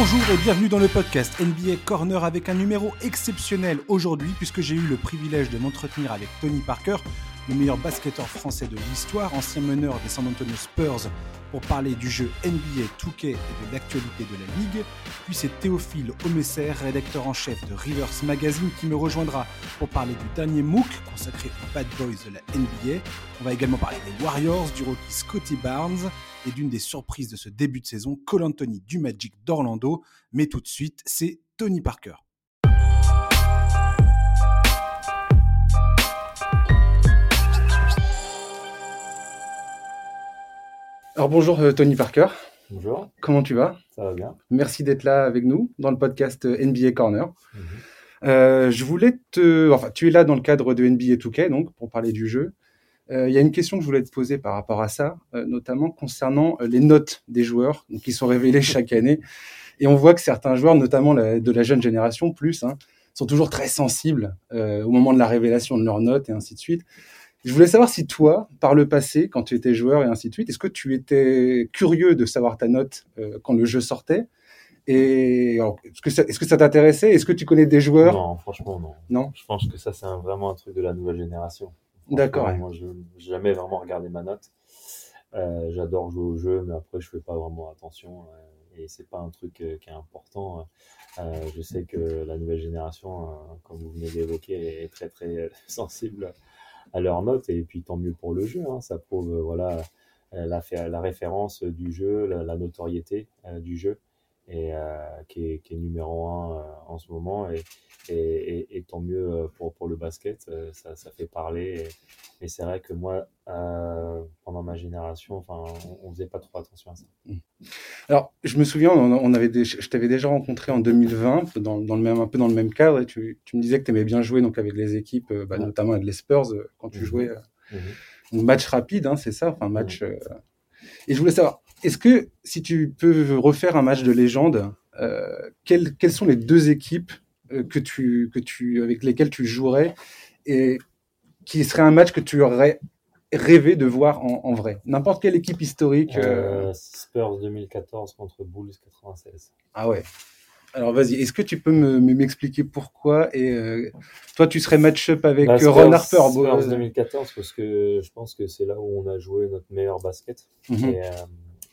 Bonjour et bienvenue dans le podcast NBA Corner avec un numéro exceptionnel aujourd'hui puisque j'ai eu le privilège de m'entretenir avec Tony Parker, le meilleur basketteur français de l'histoire, ancien meneur des San Antonio Spurs, pour parler du jeu NBA 2K et de l'actualité de la ligue. Puis c'est Théophile Omesser, rédacteur en chef de Rivers Magazine, qui me rejoindra pour parler du dernier MOOC consacré aux Bad Boys de la NBA. On va également parler des Warriors, du rookie Scotty Barnes et d'une des surprises de ce début de saison, Cole Anthony du Magic d'Orlando. Mais tout de suite, c'est Tony Parker. Alors bonjour euh, Tony Parker. Bonjour. Comment tu vas? Ça va bien. Merci d'être là avec nous dans le podcast euh, NBA Corner. Mhm. Euh, je voulais te, enfin, tu es là dans le cadre de NBA 2K, donc pour parler du jeu. Il y a une question que je voulais te poser par rapport à ça, notamment concernant les notes des joueurs qui sont révélées chaque année. Et on voit que certains joueurs, notamment de la jeune génération, plus, hein, sont toujours très sensibles au moment de la révélation de leurs notes et ainsi de suite. Je voulais savoir si toi, par le passé, quand tu étais joueur et ainsi de suite, est-ce que tu étais curieux de savoir ta note euh, quand le jeu sortait? Et est-ce que ça, est-ce que ça t'intéressait? Est-ce que tu connais des joueurs? Non, franchement non. Non? Je pense que ça c'est vraiment un truc de la nouvelle génération. D'accord. Moi, je n'ai jamais vraiment regardé ma note. Euh, j'adore jouer au jeu, mais après je fais pas vraiment attention euh, et c'est pas un truc qui est important. je sais que la nouvelle génération, comme vous venez d'évoquer, est très très sensible à leurs notes et puis tant mieux pour le jeu. Hein. ça prouve euh, voilà euh, la, la, référence du jeu, la, notoriété euh, du jeu et qui est, qui, est, numéro un en ce moment et, et, et, tant mieux pour, pour le basket, ça, ça fait parler. Et, c'est vrai que moi, pendant ma génération, enfin, on, ne faisait pas trop attention à ça. Mmh. Alors, je me souviens, on avait des, je t'avais déjà rencontré en 2020, dans, dans, le même, un peu dans le même cadre, et tu, tu me disais que tu aimais bien jouer donc avec les équipes, bah, notamment avec les Spurs, quand tu mmh. jouais. Mmh. match rapide, hein, c'est ça, enfin match. Et je voulais savoir, est-ce que si tu peux refaire un match de légende, euh, quelles, quelles, sont les deux équipes euh, que tu, que tu, avec lesquelles tu jouerais et qui serait un match que tu aurais rêvé de voir en, vrai? N'importe quelle équipe historique. Euh, Spurs 2014 contre Bulls 96. Ah ouais. Alors vas-y, est-ce que tu peux m'expliquer pourquoi Et toi, tu serais match-up avec bah, Ron Harper Spurs 2014 parce que je pense que c'est là où on a joué notre meilleur basket. Mhm. et,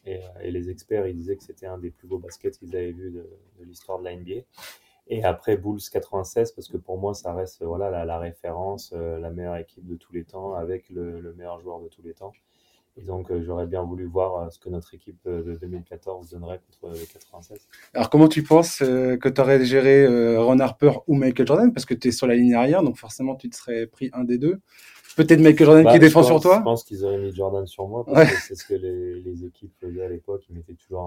euh, et, les experts, ils disaient que c'était un des plus beaux baskets qu'ils avaient vu de, l'histoire de la NBA. Et après Bulls 96, parce que pour moi, ça reste voilà, la, référence, euh, la meilleure équipe de tous les temps, avec le, meilleur joueur de tous les temps. Et donc, euh, j'aurais bien voulu voir ce que notre équipe de 2014 donnerait contre les 96. Alors, comment tu penses que tu aurais géré Ron Harper ou Michael Jordan? Parce que tu es sur la ligne arrière, donc forcément, tu te serais pris un des deux. Peut-être Michael Jordan qui bah, défend sur toi Je pense qu'ils auraient mis Jordan sur moi, parce que c'est ce que les, les, équipes faisaient à l'époque. Ils mettaient toujours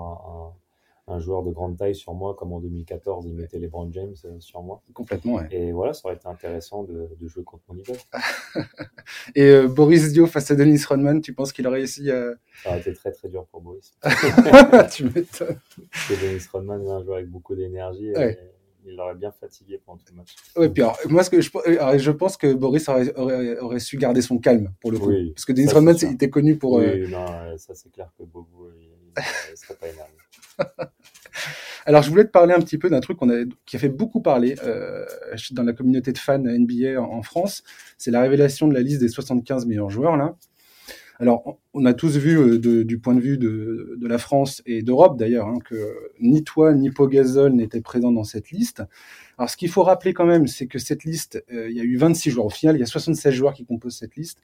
un, un, joueur de grande taille sur moi, comme en 2014, ils mettaient LeBron James euh, sur moi. Complètement, ouais. Et voilà, ça aurait été intéressant de, de jouer contre mon idole. Et euh, Boris Dio face à Dennis Rodman, tu penses qu'il aurait réussi à... Ça aurait été très très dur pour Boris. tu m'étonnes. Parce que Dennis Rodman est un joueur avec beaucoup d'énergie. Et il l'aurait bien fatigué pendant tout le match. Oui, puis moi, ce que je, je pense que Boris aurait, aurait, su garder son calme pour le coup. Parce que Dennis Rodman, il était connu pour. Oui, euh, non, ça c'est clair que Bobo, il ne serait pas énervé. Alors, je voulais te parler un petit peu d'un truc a, qui a fait beaucoup parler euh, dans la communauté de fans NBA en, en France. C'est la révélation de la liste des 75 meilleurs joueurs, là. Alors, on a tous vu euh, du point de vue de, la France et d'Europe d'ailleurs hein, que ni toi ni Pogazol n'étaient présents dans cette liste. Alors, ce qu'il faut rappeler quand même, c'est que cette liste, euh, il y a eu 26 joueurs. Au final, il y a 76 joueurs qui composent cette liste.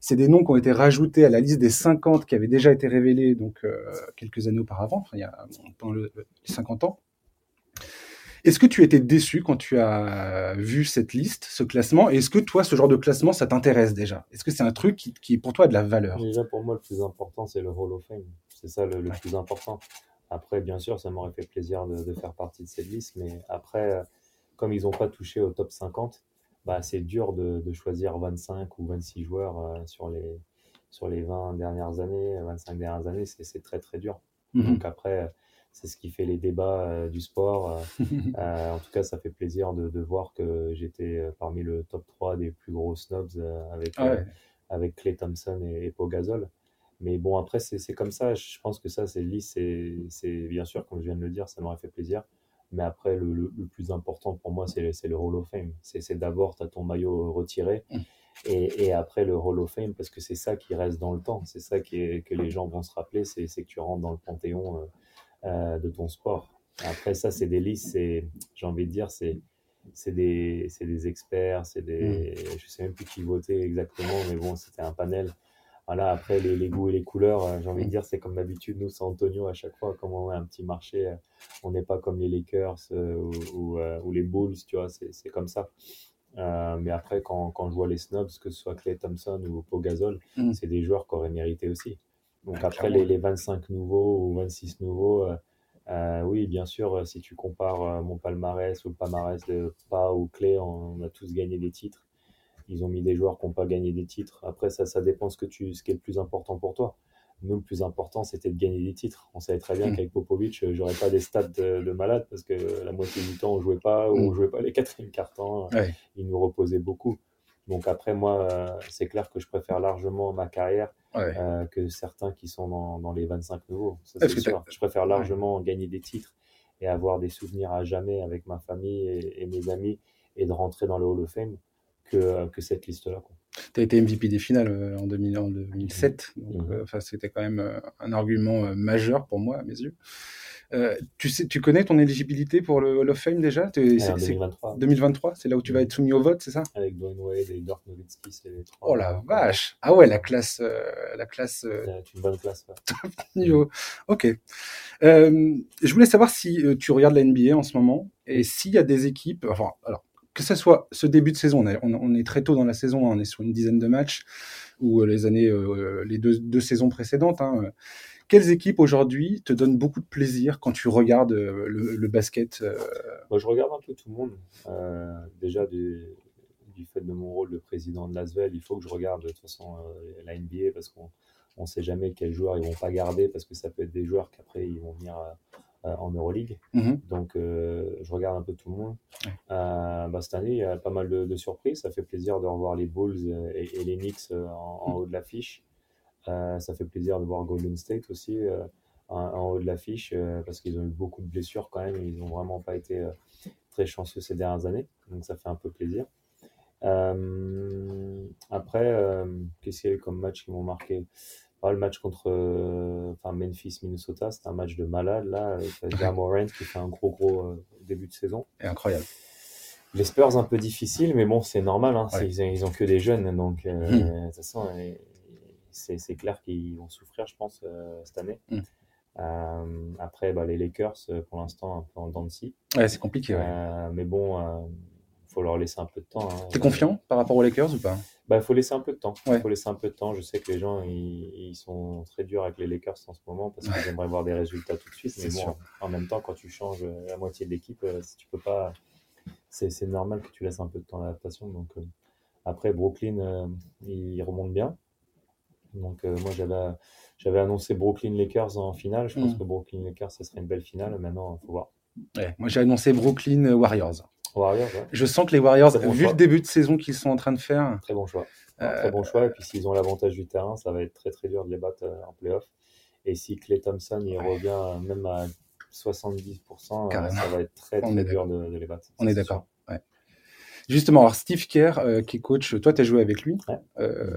C'est des noms qui ont été rajoutés à la liste des 50 qui avaient déjà été révélés donc euh, quelques années auparavant, il y a pendant les 50 ans. Est-ce que tu étais déçu quand tu as vu cette liste, ce classement? Est-ce que toi, ce genre de classement, ça t'intéresse déjà? Est-ce que c'est un truc qui, pour toi, a de la valeur? Déjà, pour moi, le plus important, c'est le Hall of Fame. C'est ça le, plus important. Après, bien sûr, ça m'aurait fait plaisir de, faire partie de cette liste, mais après, comme ils n'ont pas touché au top 50, bah, c'est dur de, choisir 25 ou 26 joueurs euh, sur, les, sur les 20 dernières années, 25 dernières années, c'est très très dur. Mmh Donc après, c'est ce qui fait les débats euh, du sport. Euh, euh, en tout cas, ça fait plaisir de, de voir que j'étais parmi le top 3 des plus gros snobs avec, ah avec Clay Thompson et, et Pau Gasol. Mais bon, après, c'est comme ça. Je pense que ça, c'est lisse. C'est bien sûr, comme je viens de le dire, ça m'aurait fait plaisir. Mais après, le, le, plus important pour moi, c'est le, le Hall of Fame. C'est d'abord, tu as ton maillot retiré. Mm. Et, et, après, le Hall of Fame, parce que c'est ça qui reste dans le temps. C'est ça qui est, que les gens vont se rappeler. C'est que tu rentres dans le panthéon euh, de ton sport. Après, ça, c'est des listes. J'ai envie de dire, c'est c'est des, des, experts, c'est des, mm. je sais même plus qui votait exactement, mais bon, c'était un panel voilà, après, les, les, goûts et les couleurs, euh, j'ai envie de dire, c'est comme d'habitude, nous, San Antonio, à chaque fois, comme on a un petit marché, euh, on n'est pas comme les Lakers euh, ou, ou, les Bulls, tu vois, c'est comme ça. mais après, quand, quand, je vois les snobs, que ce soit Clay Thompson ou Pogazol, mm. c'est des joueurs qui auraient mérité aussi. Donc après, les, les, 25 nouveaux ou 26 nouveaux, oui, bien sûr, si tu compares mon palmarès ou le palmarès de Pa ou Clay, on a tous gagné des titres. Ils ont mis des joueurs qui n'ont pas gagné des titres. Après, ça, ça dépend ce, que tu, ce qui est le plus important pour toi. Nous, le plus important, c'était de gagner des titres. On savait très bien mm. qu'avec Popovic, euh, j'aurais pas des stats de, malade parce que la moitié du temps, on jouait pas ou on mm. jouait pas les quatrièmes cartons. Il nous reposait beaucoup. Donc après, moi, euh, c'est clair que je préfère largement ma carrière euh, que certains qui sont dans, dans les 25 nouveaux. Ça, c'est sûr. Je préfère largement gagner des titres et avoir des souvenirs à jamais avec ma famille et, et, mes amis et de rentrer dans le Hall of Fame que, que cette liste-là. Tu as été MVP des finales euh, en, 2000, en 2007, donc mhm. euh, enfin, c'était quand même euh, un argument majeur pour moi, à mes yeux. tu, sais, tu connais ton éligibilité pour le Hall of Fame déjà? C'est, 2023. 2023, c'est là où tu vas être soumis au vote, c'est ça? Avec Dwayne Wade et Dirk Nowitzki, c'est les trois. Oh la vache Ah ouais, la classe... la classe une bonne classe. niveau. Ok. je voulais savoir si tu regardes la NBA en ce moment, et s'il y a des équipes... Enfin, alors, que ce soit ce début de saison, on, est très tôt dans la saison, hein, on est sur une dizaine de matchs, ou euh, les années, euh, les deux, saisons précédentes. Hein, quelles équipes aujourd'hui te donnent beaucoup de plaisir quand tu regardes euh, le, basket Moi, Je regarde un peu tout le monde. déjà, du, fait de mon rôle de président de l'ASVEL, il faut que je regarde de toute façon la NBA parce qu'on ne sait jamais quels joueurs ils vont pas garder parce que ça peut être des joueurs qu'après ils vont venir euh, en Euroleague. Mhm. Donc, euh, je regarde un peu tout le monde. Euh, bah, cette année, il y a pas mal de, surprises. Ça fait plaisir de revoir les Bulls et, les Knicks en, haut de l'affiche. ça fait plaisir de voir Golden State aussi en, haut de l'affiche parce qu'ils ont eu beaucoup de blessures quand même. Ils n'ont vraiment pas été très chanceux ces dernières années. Donc, ça fait un peu plaisir. après, qu'est-ce qu'il y a eu comme match qui m'ont marqué? Le match contre euh, enfin, Memphis, Minnesota, c'était un match de malade. Là, avec Morant qui fait un gros, gros euh, début de saison. Et incroyable. Les Spurs, un peu difficile, mais bon, c'est normal. Hein, ils, ont que des jeunes. Donc, euh, hmm. de toute façon, c'est clair qu'ils vont souffrir, je pense, cette année. Hmm. après, bah, les Lakers, pour l'instant, un peu en dents de scie. Ouais, c'est compliqué. mais bon, faut leur laisser un peu de temps. Hein. T'es confiant par rapport aux Lakers ou pas? Bah, faut laisser un peu de temps. Il faut laisser un peu de temps. Je sais que les gens, ils, sont très durs avec les Lakers en ce moment parce qu'ils aimeraient voir des résultats tout de suite. Mais bon, en même temps, quand tu changes la moitié de l'équipe, euh, si tu peux pas, c'est normal que tu laisses un peu de temps d'adaptation. Donc, euh, après, Brooklyn, euh, ils remontent bien. Donc, moi, j'avais, j'avais annoncé Brooklyn Lakers en finale. Je pense mm. que Brooklyn Lakers, ce serait une belle finale. Maintenant, il faut voir. moi, j'ai annoncé Brooklyn Warriors. Je sens que les Warriors, vu le début de saison qu'ils sont en train de faire. Très bon choix. Très bon choix. Et puis s'ils ont l'avantage du terrain, ça va être très très dur de les battre euh, en playoff. Et si Clay Thompson il revient euh, même à 70%, euh, ça va être très très dur de, les battre. On est d'accord. Justement, alors Steve Kerr, qui est coach, toi tu as joué avec lui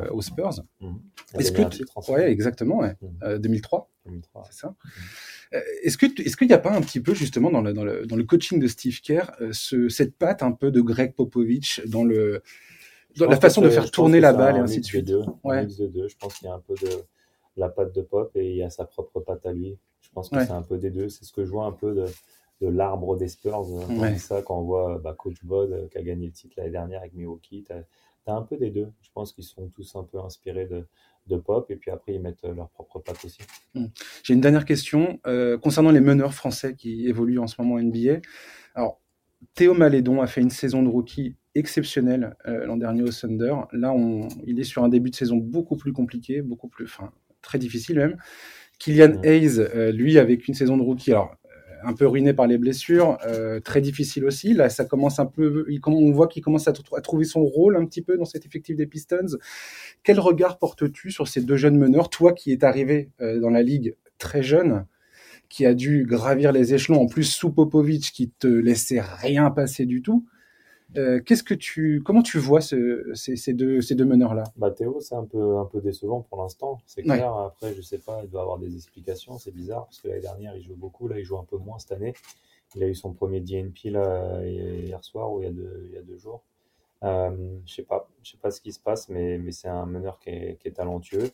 aux Spurs. Mhm. Est-ce que ouais, exactement, 2003, mhm. 2003. c'est ça. Mhm. Euh, est-ce que est-ce qu'il n'y a pas un petit peu justement dans le, dans le, dans le coaching de Steve Kerr euh, ce, cette patte un peu de Greg Popovich dans le dans la façon de faire tourner la balle et ainsi de suite? Deux, ouais. de deux. Je pense qu'il y a un peu de la patte de Pop et il y a sa propre patte à lui. Je pense que c'est un peu des deux. C'est ce que je vois un peu de, de l'arbre des Spurs. On ça quand on voit bah, Coach Bod euh, qui a gagné le titre l'année dernière avec Milwaukee. Tu as, un peu des deux. Je pense qu'ils sont tous un peu inspirés de, de pop et puis après ils mettent euh, leur propre patte aussi. Hmm. J'ai une dernière question euh, concernant les meneurs français qui évoluent en ce moment en NBA. Alors Théo Malédon a fait une saison de rookie exceptionnelle euh, l'an dernier au Thunder. Là, on, il est sur un début de saison beaucoup plus compliqué, beaucoup plus, enfin très difficile même. Kylian Hayes, lui, avec une saison de rookie, alors un peu ruiné par les blessures, très difficile aussi. Là, ça commence un peu, on voit qu'il commence à, trouver son rôle un petit peu dans cet effectif des Pistons. Quel regard portes-tu sur ces deux jeunes meneurs, toi qui es arrivé dans la ligue très jeune, qui a dû gravir les échelons, en plus sous Popovic qui te laissait rien passer du tout. Euh, qu'est-ce que tu, comment tu vois ce, ces, ces, deux, ces deux meneurs-là? Bah, Théo, c'est un peu, un peu décevant pour l'instant. C'est clair. Après, je sais pas, il doit avoir des explications. C'est bizarre parce que l'année dernière, il joue beaucoup. Là, il joue un peu moins cette année. Il a eu son premier DNP là, hier soir ou il y a deux, il y a deux jours. Euh, je sais pas, je sais pas ce qui se passe, mais, mais c'est un meneur qui est, qui est talentueux,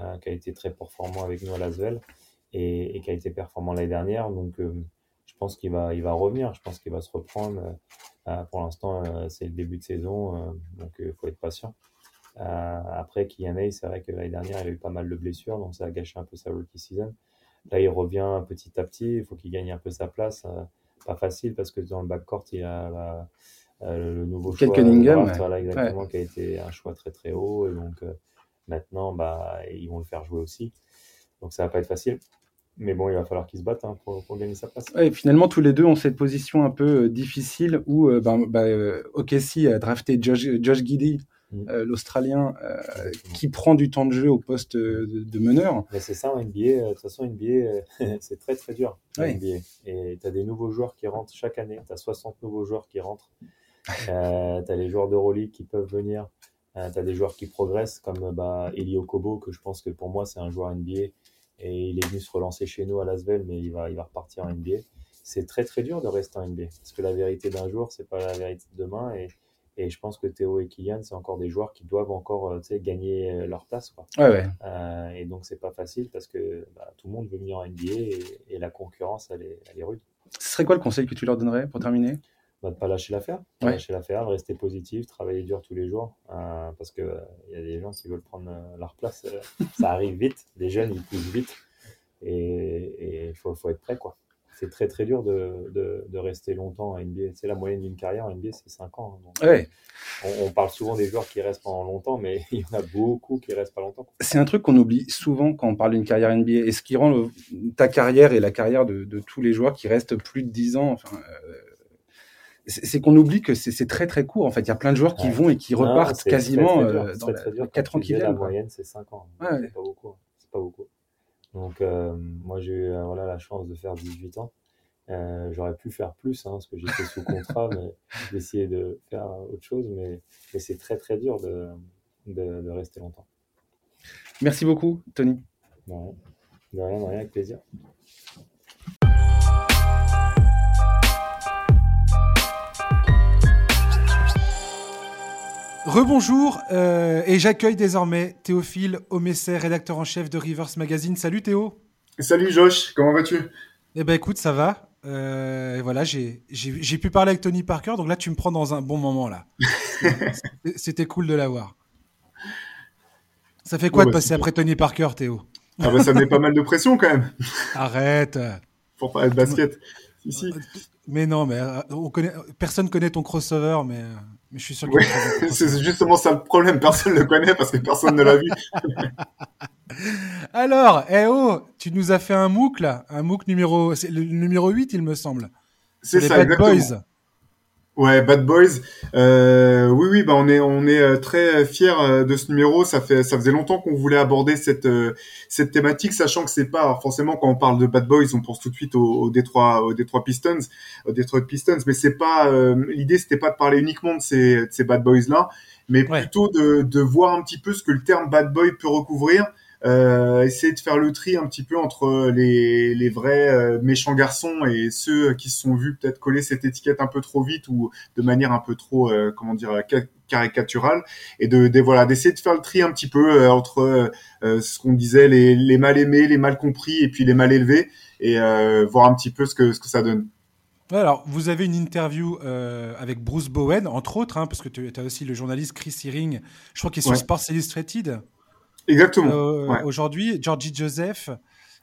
euh, qui a été très performant avec nous à Lasvel et, et qui a été performant l'année dernière. Donc, euh, je pense qu'il va, il va revenir. Je pense qu'il va se reprendre. Euh, pour l'instant, euh, c'est le début de saison, euh, donc il faut être patient. après, Kylian c'est vrai que l'année dernière, il a eu pas mal de blessures, donc ça a gâché un peu sa rookie season. Là, il revient petit à petit. Il faut qu'il gagne un peu sa place. pas facile parce que dans le backcourt, il a le nouveau choix. Cunningham. Voilà, exactement, qui a été un choix très très haut. Et donc maintenant, bah, ils vont le faire jouer aussi. Donc ça va pas être facile. Mais bon, il va falloir qu'ils se battent hein, pour, pour, gagner sa place. et finalement, tous les deux ont cette position un peu euh, difficile où euh, ben, ben, euh, OKC a drafté Josh, Josh Giddy, mm. euh, l'Australien, qui prend du temps de jeu au poste de, de meneur. Mais c'est ça en NBA. De toute façon, NBA, c'est très très dur. Ouais. NBA. Et tu as des nouveaux joueurs qui rentrent chaque année. Tu as 60 nouveaux joueurs qui rentrent. tu as les joueurs de d'Euroleague qui peuvent venir. Tu as des joueurs qui progressent comme bah, Elio Kobo, que je pense que pour moi, c'est un joueur NBA et il est venu se relancer chez nous à Lasvel, mais il va, il va repartir en NBA. C'est très très dur de rester en NBA parce que la vérité d'un jour, c'est pas la vérité de demain. Et, et je pense que Théo et Kylian, c'est encore des joueurs qui doivent encore euh, gagner euh, leur place. Quoi. Ouais, ouais. Euh, et donc, c'est pas facile parce que bah, tout le monde veut venir en NBA et, et la concurrence, elle est, elle est, rude. Ce serait quoi le conseil que tu leur donnerais pour terminer? Bah, De ne pas lâcher l'affaire. Ouais. lâcher l'affaire, de rester positif, travailler dur tous les jours. Euh, parce qu'il euh, y a des gens qui veulent prendre leur place. ça arrive vite. Les jeunes, ils poussent vite et il faut, faut, être prêt quoi. C'est très très dur de, de, de, rester longtemps à NBA. C'est la moyenne d'une carrière en NBA, c'est 5 ans. Donc, ouais. on, on, parle souvent des joueurs qui restent pendant longtemps, mais il y en a beaucoup qui restent pas longtemps. C'est un truc qu'on oublie souvent quand on parle d'une carrière NBA. Et ce qui rend le, ta carrière et la carrière de, de, tous les joueurs qui restent plus de 10 ans, enfin, euh, c'est qu'on oublie que c'est très très court. En fait, il y a plein de joueurs qui ouais. vont et qui repartent non, quasiment très, très euh, dans très, les 4 ans qui viennent. La moyenne, c'est 5 ans. Ouais. C'est pas beaucoup. C'est pas beaucoup. Donc, euh, moi, j'ai eu euh, voilà, la chance de faire 18 ans. Euh, J'aurais pu faire plus, hein, parce que j'étais sous contrat, mais d'essayer de faire autre chose. Mais, mais c'est très, très dur de, de, de, rester longtemps. Merci beaucoup, Tony. De rien, de rien, de rien avec plaisir. Rebonjour, euh, et j'accueille désormais Théophile Omesser, rédacteur en chef de Rivers Magazine. Salut Théo. Salut Josh, comment vas-tu? Eh ben écoute, ça va. Euh, voilà, j'ai pu parler avec Tony Parker, donc là tu me prends dans un bon moment là. C'était cool de l'avoir. Ça fait quoi oh, de bah, passer après Tony Parker, Théo? Ah bah, Ça met pas mal de pression quand même. Arrête. Pour parler de basket. Ici. Mais non, mais euh, on connaît, personne connaît ton crossover, mais mais je suis sûr ouais, c'est justement ça le problème. Personne ne le connaît parce que personne ne l'a vu. Alors, eh oh, tu nous as fait un MOOC là, un MOOC numéro, le numéro 8 il me semble. C'est ça, Bad exactement. Boys. Ouais, Bad Boys. Euh, oui, oui, bah on est on est très fiers de ce numéro. Ça fait ça faisait longtemps qu'on voulait aborder cette cette thématique, sachant que c'est pas forcément quand on parle de Bad Boys, on pense tout de suite au, au Détroit au Détroit Pistons, au Detroit Pistons, mais c'est pas euh, l'idée, c'était pas de parler uniquement de ces de ces Bad Boys là, mais ouais. plutôt de de voir un petit peu ce que le terme Bad Boy peut recouvrir euh, essayer de faire le tri un petit peu entre les, les vrais euh, méchants garçons et ceux qui se sont vus peut-être coller cette étiquette un peu trop vite ou de manière un peu trop, euh, comment dire, caricaturale, et de, de voilà d'essayer de faire le tri un petit peu entre ce qu'on disait les, les mal aimés, les mal compris et puis les mal élevés, et voir un petit peu ce que ce que ça donne. Alors, vous avez une interview euh, avec Bruce Bowen, entre autres, hein, parce que tu as aussi le journaliste Chris Hearing, je crois qu'il est sur ouais. Sports Illustrated. Exactement. Euh, ouais. Aujourd'hui, Georgie Joseph,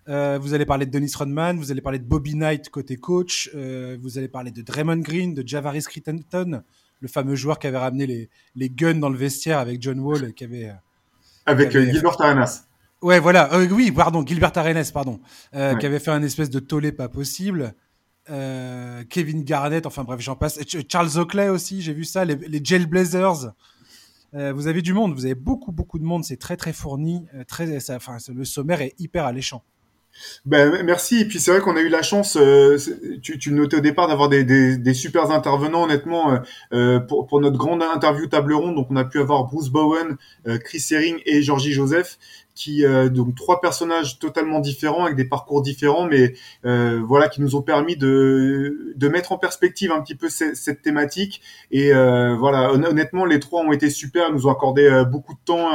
euh, vous allez parler de Dennis Rodman, vous allez parler de Bobby Knight côté coach, euh, vous allez parler de Draymond Green, de Javaris Crittenton, le fameux joueur qui avait ramené les, les guns dans le vestiaire avec John Wall et qui avait... Avec qui avait... Gilbert Arenas. Ouais, voilà. Oui, pardon, Gilbert Arenas, pardon. Ouais. Qui avait fait un espèce de tollé pas possible. Kevin Garnett, enfin bref, j'en passe. Charles Oakley aussi, j'ai vu ça. Les, les Jailblazers. Vous avez du monde, vous avez beaucoup, beaucoup de monde. C'est très, très fourni. très, ça, enfin, le sommaire est hyper alléchant. Ben, merci. Et puis c'est vrai qu'on a eu la chance, euh, tu, tu notais au départ, d'avoir des, super intervenants, honnêtement, euh, euh, pour, pour notre grande interview table ronde. Donc on a pu avoir Bruce Bowen, Chris Herring et Georgie Joseph qui euh, donc trois personnages totalement différents avec des parcours différents, mais euh, voilà qui nous ont permis de de mettre en perspective un petit peu cette, cette thématique. Et euh, voilà, honnêtement, les trois ont été super, nous ont accordé beaucoup de temps,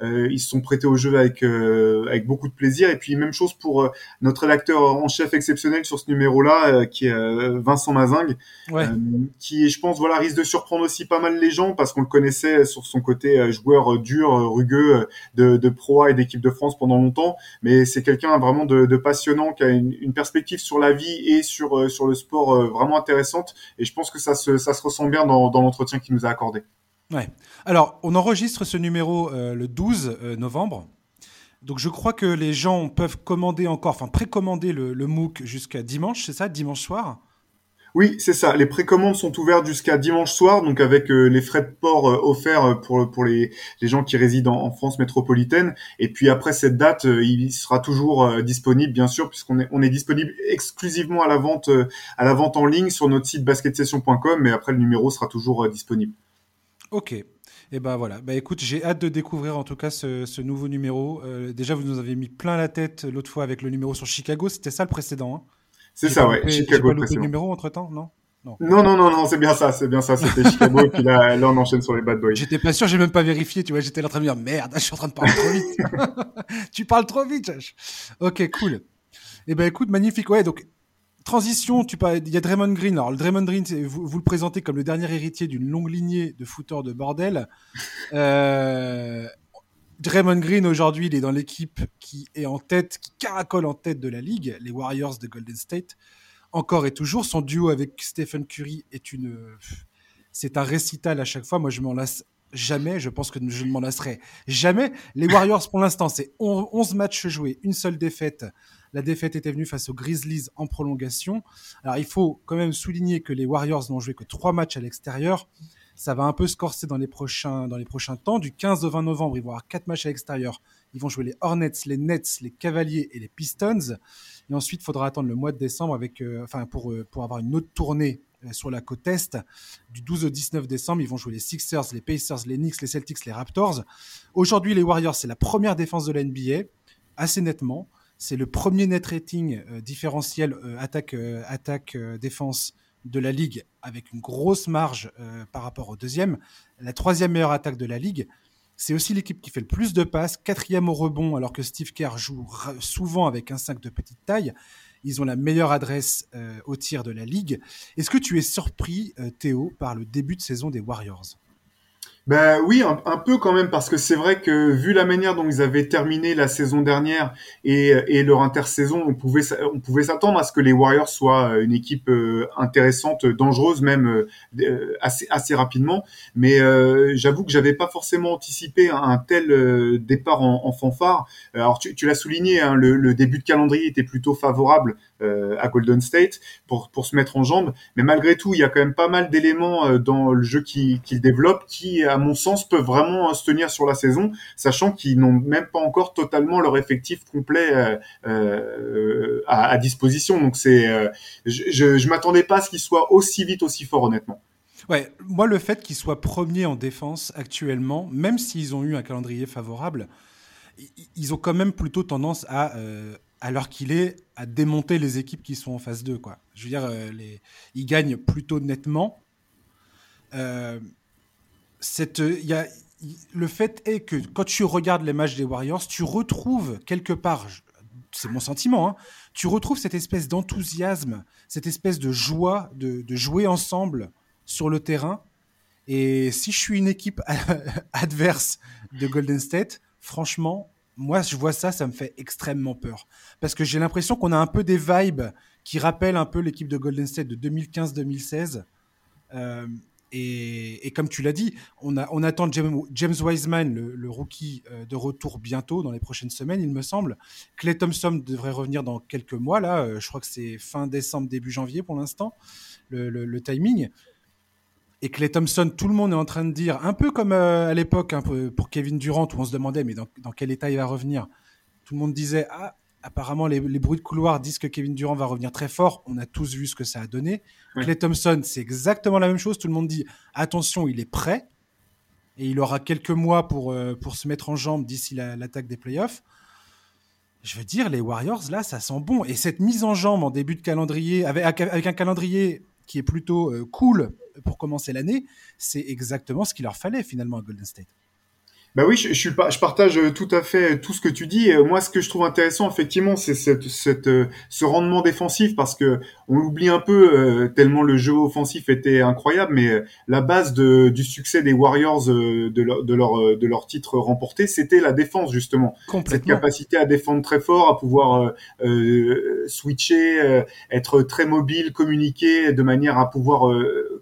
ils se sont prêtés au jeu avec avec beaucoup de plaisir. Et puis même chose pour notre rédacteur en chef exceptionnel sur ce numéro-là, qui est Vincent Mazingue, ouais. qui je pense voilà risque de surprendre aussi pas mal les gens parce qu'on le connaissait sur son côté joueur dur, rugueux de, de proie et des équipe de France pendant longtemps, mais c'est quelqu'un vraiment de, passionnant qui a une, perspective sur la vie et sur euh, sur le sport euh, vraiment intéressante. Et je pense que ça se ça se ressent bien dans, l'entretien qu'il nous a accordé. Ouais. Alors, on enregistre ce numéro euh, le 12 novembre. Donc, je crois que les gens peuvent commander encore, enfin précommander le, le MOOC jusqu'à dimanche, c'est ça, dimanche soir? Oui, c'est ça. Les précommandes sont ouvertes jusqu'à dimanche soir, donc avec euh, les frais de port euh, offerts euh, pour les, gens qui résident en, France métropolitaine. Et puis après cette date, il sera toujours disponible, bien sûr, puisqu'on est on est disponible exclusivement à la vente à la vente en ligne sur notre site basketsession.com, mais après le numéro sera toujours disponible. Ok. Et eh ben voilà. Bah écoute, j'ai hâte de découvrir en tout cas ce, ce nouveau numéro. déjà, vous nous avez mis plein la tête l'autre fois avec le numéro sur Chicago. C'était ça le précédent. Hein? C'est ça, ouais. Chicago. Pas le numéro entre temps, non non. non, non, non, c'est bien ça, c'est bien ça, c'était Chicago, et puis là, là, on enchaîne sur les Bad Boys. J'étais pas sûr, j'ai même pas vérifié, tu vois, j'étais là en train de me dire, merde, je suis en train de parler trop vite. tu parles trop vite, Ok, cool. Eh ben, écoute, magnifique, ouais, donc, transition, tu parles, il y a Draymond Green. Alors, le Draymond Green, vous, vous, le présentez comme le dernier héritier d'une longue lignée de footeurs de bordel. Euh, Draymond Green aujourd'hui, il est dans l'équipe qui est en tête, qui caracole en tête de la ligue, les Warriors de Golden State. Encore et toujours, son duo avec Stephen Curry est une, c'est un récital à chaque fois. Moi, je m'en lasse jamais. Je pense que je ne m'en lasserai jamais. Les Warriors, pour l'instant, c'est 11 matchs joués, une seule défaite. La défaite était venue face aux Grizzlies en prolongation. Alors, il faut quand même souligner que les Warriors n'ont joué que trois matchs à l'extérieur. Ça va un peu se corser dans les prochains, dans les prochains temps. Du 15 au 20 novembre, ils vont avoir quatre matchs à l'extérieur. Ils vont jouer les Hornets, les Nets, les Cavaliers et les Pistons. Et ensuite, il faudra attendre le mois de décembre avec, euh, enfin, pour, euh, pour avoir une autre tournée euh, sur la côte est. Du 12 au 19 décembre, ils vont jouer les Sixers, les Pacers, les Knicks, les Celtics, les Raptors. Aujourd'hui, les Warriors, c'est la première défense de la NBA, assez nettement. C'est le premier net rating différentiel attaque, attaque défense de la ligue avec une grosse marge euh, par rapport au deuxième. La troisième meilleure attaque de la ligue. C'est aussi l'équipe qui fait le plus de passes, quatrième au rebond, alors que Steve Kerr joue souvent avec un 5 de petite taille. Ils ont la meilleure adresse euh, au tir de la ligue. Est-ce que tu es surpris, euh, Théo, par le début de saison des Warriors? Ben oui, un, peu quand même, parce que c'est vrai que vu la manière dont ils avaient terminé la saison dernière et, leur intersaison, on pouvait on pouvait s'attendre à ce que les Warriors soient euh, une équipe euh, intéressante, dangereuse même euh, assez assez rapidement. Mais j'avoue que j'avais pas forcément anticipé un, tel départ en, fanfare. Alors tu, l'as souligné, hein, le, début de calendrier était plutôt favorable à Golden State pour se mettre en jambe, mais malgré tout, il y a quand même pas mal d'éléments dans le jeu qu'ils qui développent qui mon sens, peuvent vraiment se tenir sur la saison, sachant qu'ils n'ont même pas encore totalement leur effectif complet euh, euh, à, disposition. Donc c'est, euh, je, je, m'attendais pas à ce qu'ils soient aussi vite, aussi fort, honnêtement. Ouais, moi le fait qu'ils soient premiers en défense actuellement, même s'ils ont eu un calendrier favorable, ils ont quand même plutôt tendance à, l'heure qu'il est, à démonter les équipes qui sont en phase 2. Quoi. Je veux dire, ils gagnent plutôt nettement. A, le fait est que quand tu regardes les matchs des Warriors, tu retrouves quelque part, c'est mon sentiment, hein, tu retrouves cette espèce d'enthousiasme, cette espèce de joie de, jouer ensemble sur le terrain. Et si je suis une équipe adverse de Golden State, franchement, moi, je vois ça, ça me fait extrêmement peur. Parce que j'ai l'impression qu'on a un peu des vibes qui rappellent un peu l'équipe de Golden State de 2015-2016. Euh, Et, comme tu l'as dit, on, attend James, Wiseman, le, rookie, euh, de retour bientôt, dans les prochaines semaines, il me semble. Clay Thompson devrait revenir dans quelques mois, là. Euh, je crois que c'est fin décembre, début janvier pour l'instant, le, timing. Et Clay Thompson, tout le monde est en train de dire, un peu comme euh, à l'époque pour Kevin Durant, où on se demandait, mais dans, dans, quel état il va revenir Tout le monde disait, ah, apparemment, les, bruits de couloir disent que Kevin Durant va revenir très fort. On a tous vu ce que ça a donné. Clay Thompson, c'est exactement la même chose. Tout le monde dit attention, il est prêt. Et il aura quelques mois pour, euh, pour se mettre en jambe d'ici l'attaque des playoffs. Je veux dire, les Warriors, là, ça sent bon. Et cette mise en jambe en début de calendrier, avec, avec un calendrier qui est plutôt euh, cool pour commencer l'année, c'est exactement ce qu'il leur fallait finalement à Golden State. Bah oui, je, je, suis pas, je partage tout à fait tout ce que tu dis. Moi, ce que je trouve intéressant, effectivement, c'est cette, cette, euh, ce rendement défensif parce que on l'oublie un peu euh, tellement le jeu offensif était incroyable, mais euh, la base de, du succès des Warriors de, leur, de leur de leur titre remporté, c'était la défense justement. Cette capacité à défendre très fort, à pouvoir euh, switcher, être très mobile, communiquer de manière à pouvoir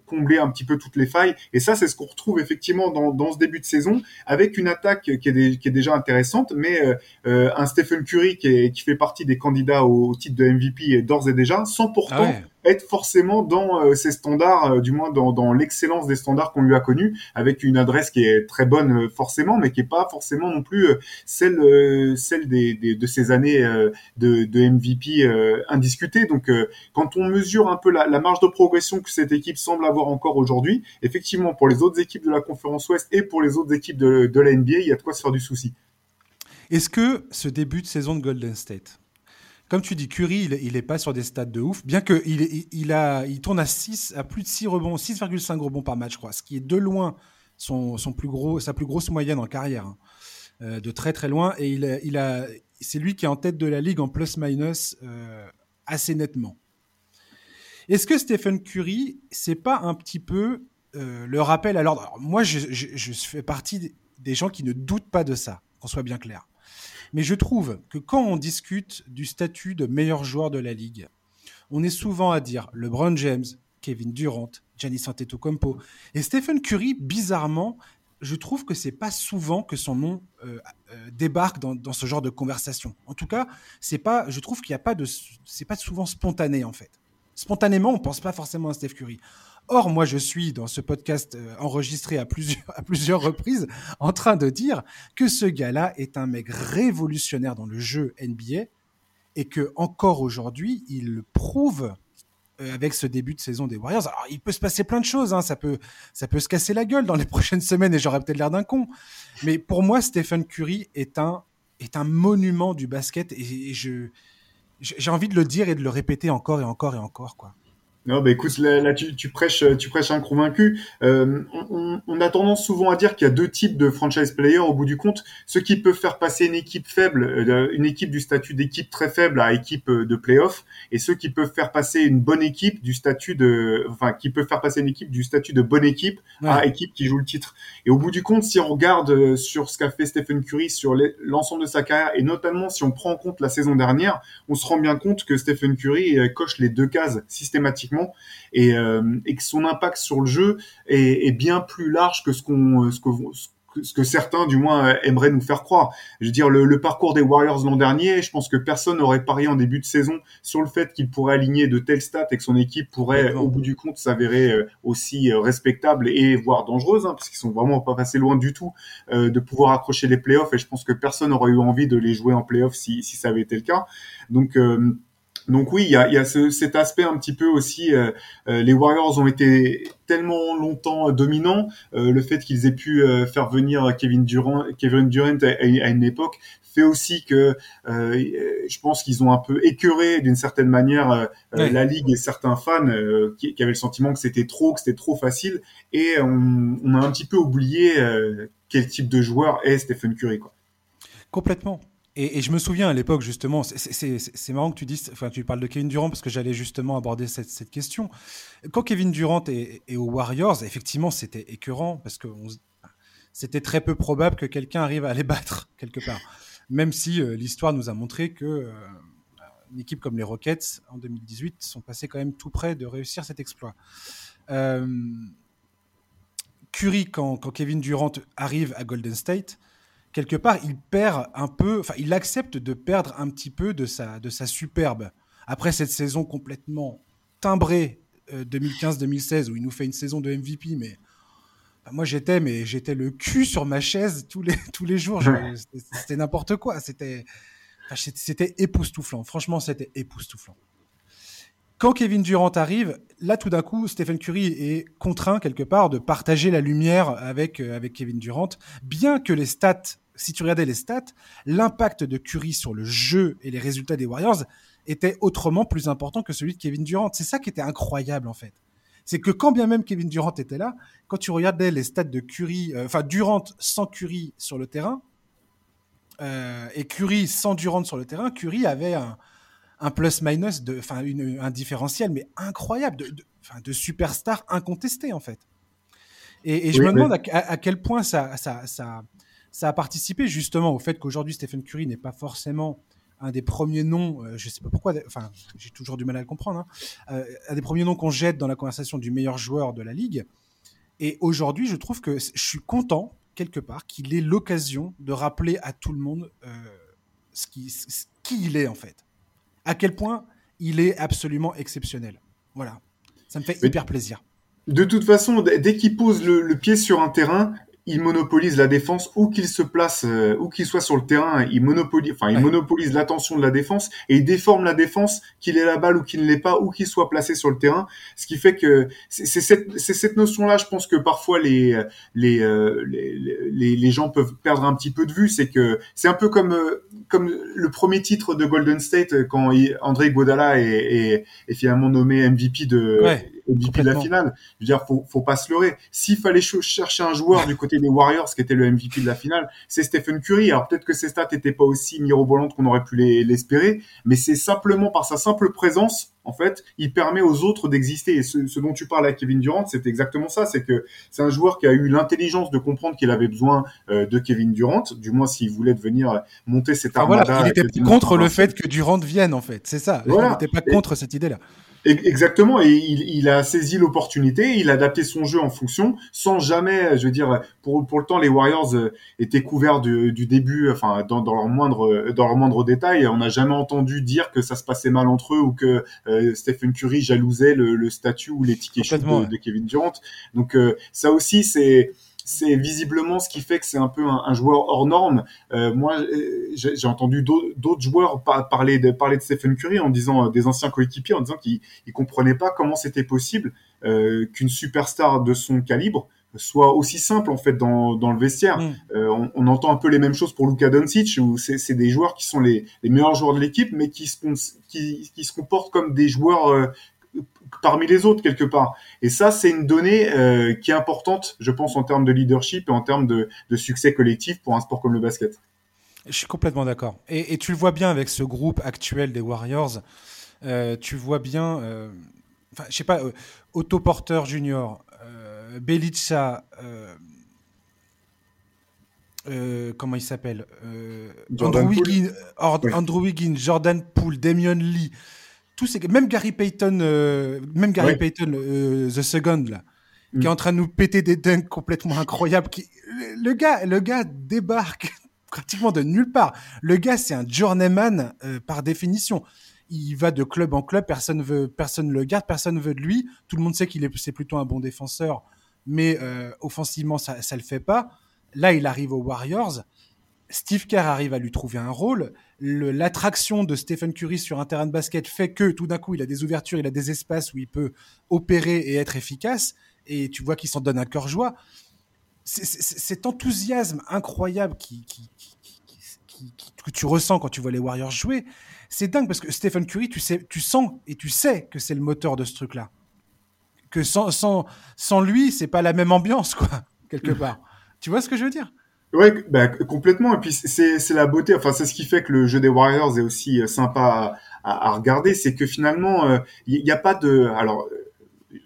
combler un petit peu toutes les failles. Et ça, c'est ce qu'on retrouve effectivement dans, dans ce début de saison avec une attaque qui est, déjà intéressante, mais euh, euh, un Stephen Curry qui, fait partie des candidats au, titre de MVP d'ores et déjà, sans pourtant ah être forcément dans euh, ses standards, euh, du moins dans, l'excellence des standards qu'on lui a connus, avec une adresse qui est très bonne euh, forcément, mais qui est pas forcément non plus celle celle des, de ces années de, de MVP indiscutées. Donc quand on mesure un peu la, la, marge de progression que cette équipe semble avoir encore aujourd'hui, effectivement pour les autres équipes de la conférence Ouest et pour les autres équipes de, de la NBA, il y a de quoi se faire du souci. Est-ce que ce début de saison de Golden State comme tu dis, Curry, il, n'est pas sur des stats de ouf, bien qu'il il, a, il tourne à, 6, à plus de 6 rebonds, 6,5 rebonds par match, je crois, ce qui est de loin son, plus gros, sa plus grosse moyenne en carrière, hein. euh, de très très loin. Et il, a, c'est lui qui est en tête de la ligue en plus-minus euh, assez nettement. Est-ce que Stephen Curry, c'est pas un petit peu euh, le rappel à l'ordre? Moi, je, je fais partie des gens qui ne doutent pas de ça, qu'on soit bien clair. Mais je trouve que quand on discute du statut de meilleur joueur de la ligue, on est souvent à dire LeBron James, Kevin Durant, Giannis Antetokounmpo et Stephen Curry. Bizarrement, je trouve que c'est pas souvent que son nom euh, euh, débarque dans, ce genre de conversation. En tout cas, c'est pas. Je trouve qu'il n'y a pas de. C'est pas souvent spontané en fait. Spontanément, on pense pas forcément à Steph Curry. Or, moi, je suis dans ce podcast euh, enregistré à plusieurs, à plusieurs reprises en train de dire que ce gars-là est un mec révolutionnaire dans le jeu NBA et que encore aujourd'hui, il le prouve euh, avec ce début de saison des Warriors. Alors, il peut se passer plein de choses, hein. ça, peut, ça peut se casser la gueule dans les prochaines semaines et j'aurais peut-être l'air d'un con. Mais pour moi, Stephen Curry est un, est un monument du basket et, et j'ai envie de le dire et de le répéter encore et encore et encore. quoi. Non, bah écoute, là, tu, tu, prêches, tu prêches un convaincu. Euh, on, on, a tendance souvent à dire qu'il y a deux types de franchise players au bout du compte. Ceux qui peuvent faire passer une équipe faible, euh, une équipe du statut d'équipe très faible à équipe euh, de playoff, et ceux qui peuvent faire passer une bonne équipe du statut de, enfin, qui peuvent faire passer une équipe du statut de bonne équipe à équipe qui joue le titre. Et au bout du compte, si on regarde euh, sur ce qu'a fait Stephen Curry sur l'ensemble de sa carrière, et notamment si on prend en compte la saison dernière, on se rend bien compte que Stephen Curry coche les deux cases systématiquement euh, et, que son impact sur le jeu est, bien plus large que ce qu'on ce que, ce que certains, du moins, aimeraient nous faire croire. Je veux dire, le, parcours des Warriors l'an dernier, je pense que personne n'aurait parié en début de saison sur le fait qu'il pourrait aligner de telles stats et que son équipe pourrait, au bout du compte, s'avérer euh, aussi euh, respectable et voire dangereuse, hein, parce qu'ils sont vraiment pas passés loin du tout de pouvoir accrocher les playoffs. Et je pense que personne n'aurait eu envie de les jouer en playoffs si, si ça avait été le cas. Donc donc oui, il y a, y a ce, cet aspect un petit peu aussi. Euh, euh, les Warriors ont été tellement longtemps dominants, euh, le fait qu'ils aient pu faire venir Kevin Durant, Kevin Durant à, une époque fait aussi que je pense qu'ils ont un peu écœuré d'une certaine manière la ligue et certains fans qui, qui, avaient le sentiment que c'était trop, que c'était trop facile, et on, on, a un petit peu oublié quel type de joueur est Stephen Curry. Quoi. Complètement. Et, je me souviens à l'époque, justement, c'est marrant que tu dises, enfin, tu parles de Kevin Durant parce que j'allais justement aborder cette, question. Quand Kevin Durant est, aux Warriors, effectivement, c'était écœurant parce que c'était très peu probable que quelqu'un arrive à les battre quelque part. Même si euh, l'histoire nous a montré que euh, équipe comme les Rockets en 2018 sont passés quand même tout près de réussir cet exploit. Euh, Curry, quand Kevin Durant arrive à Golden State, quelque part, il perd un peu, enfin, il accepte de perdre un petit peu de sa, de sa superbe. Après cette saison complètement timbrée 2015-2016, euh, où il nous fait une saison de MVP, mais moi j'étais, mais j'étais le cul sur ma chaise tous les, tous les jours. C'était n'importe quoi. C'était, c'était époustouflant. Franchement, c'était époustouflant. Quand Kevin Durant arrive, là tout d'un coup, Stephen Curry est contraint quelque part de partager la lumière avec, euh, avec Kevin Durant, bien que les stats, si tu regardais les stats, l'impact de Curry sur le jeu et les résultats des Warriors était autrement plus important que celui de Kevin Durant. C'est ça qui était incroyable en fait. C'est que quand bien même Kevin Durant était là, quand tu regardais les stats de Curry, euh, enfin Durant sans Curry sur le terrain, euh, et Curry sans Durant sur le terrain, Curry avait un, un plus-minus, enfin un différentiel, mais incroyable, de, de, de superstar incontesté en fait. Et, je me demande à, quel point ça, ça, ça, ça, a participé justement au fait qu'aujourd'hui Stephen Curry n'est pas forcément un des premiers noms, euh, je sais pas pourquoi, enfin j'ai toujours du mal à le comprendre, hein, euh, un des premiers noms qu'on jette dans la conversation du meilleur joueur de la ligue. Et aujourd'hui, je trouve que je suis content quelque part qu'il ait l'occasion de rappeler à tout le monde euh, ce qui, qui il est en fait à quel point il est absolument exceptionnel. Voilà, ça me fait hyper plaisir. De toute façon, dès qu'il pose le, pied sur un terrain, il monopolise la défense où qu'il se place, euh, où qu'il soit sur le terrain, il monopolise, enfin, il monopolise l'attention de la défense et il déforme la défense, qu'il ait la balle ou qu'il ne l'ait pas, ou qu'il soit placé sur le terrain. Ce qui fait que c'est cette, cette notion-là, je pense que parfois les les, euh, les, les gens peuvent perdre un petit peu de vue. C'est que c'est un peu comme euh, comme le premier titre de Golden State quand André Godala est, est, finalement nommé MVP de MVP de la finale. Je veux dire, faut, faut pas se leurrer. S'il fallait chercher un joueur du côté des Warriors qui était le MVP de la finale, c'est Stephen Curry. Alors peut-être que ses stats n'étaient pas aussi mirobolantes qu'on aurait pu l'espérer, mais c'est simplement par sa simple présence en fait, il permet aux autres d'exister. Et ce, dont tu parles à Kevin Durant, c'est exactement ça. C'est que c'est un joueur qui a eu l'intelligence de comprendre qu'il avait besoin euh, de Kevin Durant, du moins s'il voulait devenir monter cette armada. il était contre le fait que Durant vienne, en fait. C'est ça. Il n'était pas contre cette idée-là. Exactement, et il, a saisi l'opportunité, il a adapté son jeu en fonction, sans jamais, je veux dire, pour, pour le temps, les Warriors euh, étaient couverts du, début, enfin, dans, dans leur moindre, dans leur moindre détail. On n'a jamais entendu dire que ça se passait mal entre eux ou que euh, Stephen Curry jalousait le, le statut ou les tickets de, de, Kevin Durant. Donc euh, ça aussi, c'est c'est visiblement ce qui fait que c'est un peu un, joueur hors norme. Euh, moi, euh, j'ai entendu d'autres joueurs parler de, parler de Stephen Curry en disant euh, des anciens coéquipiers en disant qu'ils ne comprenaient pas comment c'était possible qu'une superstar de son calibre soit aussi simple en fait dans, dans le vestiaire. Mm. on, on, entend un peu les mêmes choses pour Luka Doncic où c'est des joueurs qui sont les, les meilleurs joueurs de l'équipe mais qui se, qui, qui, se comportent comme des joueurs parmi les autres quelque part. Et ça, c'est une donnée euh, qui est importante, je pense, en termes de leadership et en termes de, succès collectif pour un sport comme le basket. Je suis complètement d'accord. Et, tu le vois bien avec ce groupe actuel des Warriors. Euh, tu vois bien, euh, enfin, je sais pas, Otto Porter Junior, Belicha, comment il s'appelle Andrew, Wiggins, Andrew Wiggins, Jordan Poole, Damian Lee tous ces même Gary Payton, euh, même Gary Payton, euh, the second là, qui est mm. en train de nous péter des dunks complètement incroyables. Qui, le gars, le gars débarque pratiquement de nulle part. Le gars, c'est un journeyman euh, par définition. Il va de club en club, personne veut, personne le garde, personne veut de lui. Tout le monde sait qu'il est, c'est plutôt un bon défenseur, mais offensivement, ça, ça le fait pas. Là, il arrive aux Warriors. Steve Kerr arrive à lui trouver un rôle l'attraction de Stephen Curry sur un terrain de basket fait que tout d'un coup il a des ouvertures, il a des espaces où il peut opérer et être efficace, et tu vois qu'il s'en donne un cœur joie. Cet enthousiasme incroyable qui, que tu ressens quand tu vois les Warriors jouer, c'est dingue parce que Stephen Curry, tu, sais, tu sens et tu sais que c'est le moteur de ce truc-là. Que sans, sans, sans lui, c'est pas la même ambiance, quoi, quelque part. tu vois ce que je veux dire? Ouais, bah, complètement. Et puis c'est la beauté. Enfin, c'est ce qui fait que le jeu des Warriors est aussi euh, sympa à, à, regarder, c'est que finalement, il euh, n'y a pas de. Alors,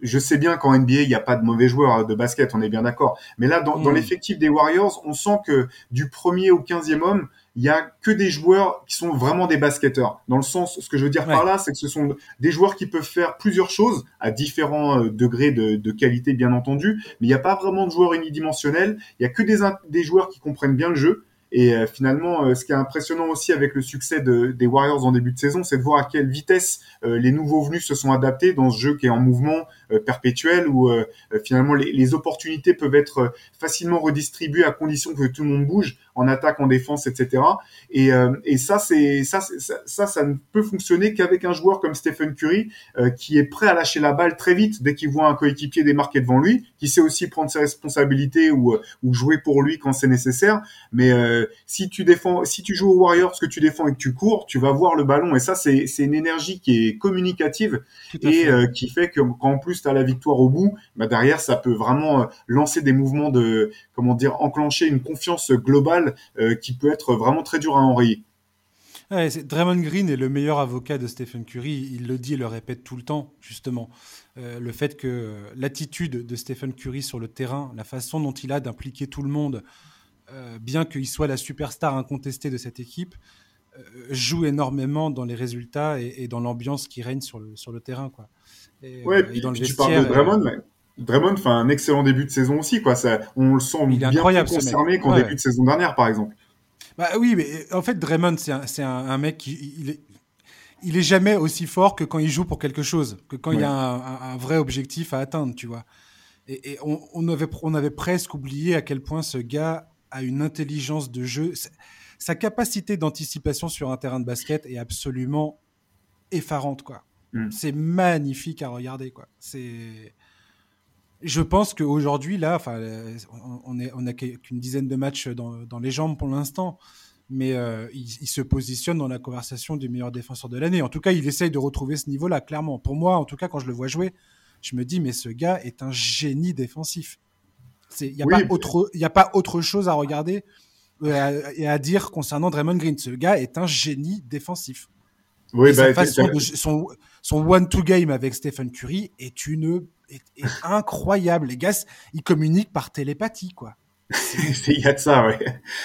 je sais bien qu'en NBA, il n'y a pas de mauvais joueurs de basket, on est bien d'accord. Mais là, dans, dans mmh. l'effectif des Warriors, on sent que du premier au quinzième homme, il y a que des joueurs qui sont vraiment des basketteurs. Dans le sens, ce que je veux dire par là, c'est que ce sont des joueurs qui peuvent faire plusieurs choses à différents euh, degrés de, de qualité, bien entendu. Mais il n'y a pas vraiment de joueurs unidimensionnels. Il y a que des, des joueurs qui comprennent bien le jeu. Et euh, finalement, euh, ce qui est impressionnant aussi avec le succès de, des Warriors en début de saison, c'est de voir à quelle vitesse les nouveaux venus se sont adaptés dans ce jeu qui est en mouvement perpétuel, où finalement les, les, opportunités peuvent être facilement redistribuées à condition que tout le monde bouge en attaque, en défense, etc. Et, euh, et ça, c'est ça, ça, ça, ne peut fonctionner qu'avec un joueur comme Stephen Curry euh, qui est prêt à lâcher la balle très vite dès qu'il voit un coéquipier démarqué devant lui, qui sait aussi prendre ses responsabilités ou, euh, ou jouer pour lui quand c'est nécessaire. Mais si tu défends, si tu joues aux Warriors, que tu défends et que tu cours, tu vas voir le ballon. Et ça, c'est une énergie qui est communicative et qui fait que quand en plus as la victoire au bout, bah derrière ça peut vraiment lancer des mouvements de comment dire enclencher une confiance globale euh, qui peut être vraiment très dur à enrayer. Draymond Green est le meilleur avocat de Stephen Curry. Il le dit et le répète tout le temps, justement. Euh, le fait que euh, l'attitude de Stephen Curry sur le terrain, la façon dont il a d'impliquer tout le monde, bien qu'il soit la superstar incontestée de cette équipe, joue énormément dans les résultats et, dans l'ambiance qui règne sur le, sur le terrain. Quoi. Et, ouais, puis, dans le tu parles de Draymond, mais Draymond fait un excellent début de saison aussi, quoi. Ça, on le sent bien plus concerné qu'en début de saison dernière, par exemple. Bah oui, mais en fait, Draymond, c'est un, un, mec qui il est, il est jamais aussi fort que quand il joue pour quelque chose, que quand il y a un, un, vrai objectif à atteindre, tu vois. Et, et on, on, avait, on avait presque oublié à quel point ce gars a une intelligence de jeu. Sa capacité d'anticipation sur un terrain de basket est absolument effarante, quoi. Mm. C'est magnifique à regarder, quoi. C'est je pense qu'aujourd'hui, là, enfin, on n'a on qu'une dizaine de matchs dans, les jambes pour l'instant, mais euh, il, se positionne dans la conversation du meilleur défenseur de l'année. En tout cas, il essaye de retrouver ce niveau-là, clairement. Pour moi, en tout cas, quand je le vois jouer, je me dis, mais ce gars est un génie défensif. Il n'y a, a pas autre chose à regarder euh, et à, dire concernant Draymond Green. Ce gars est un génie défensif. Oui, bah, son, son one-two game avec Stephen Curry est une est, incroyable. Les gars, ils communiquent par télépathie, quoi. Il y a de ça, ouais.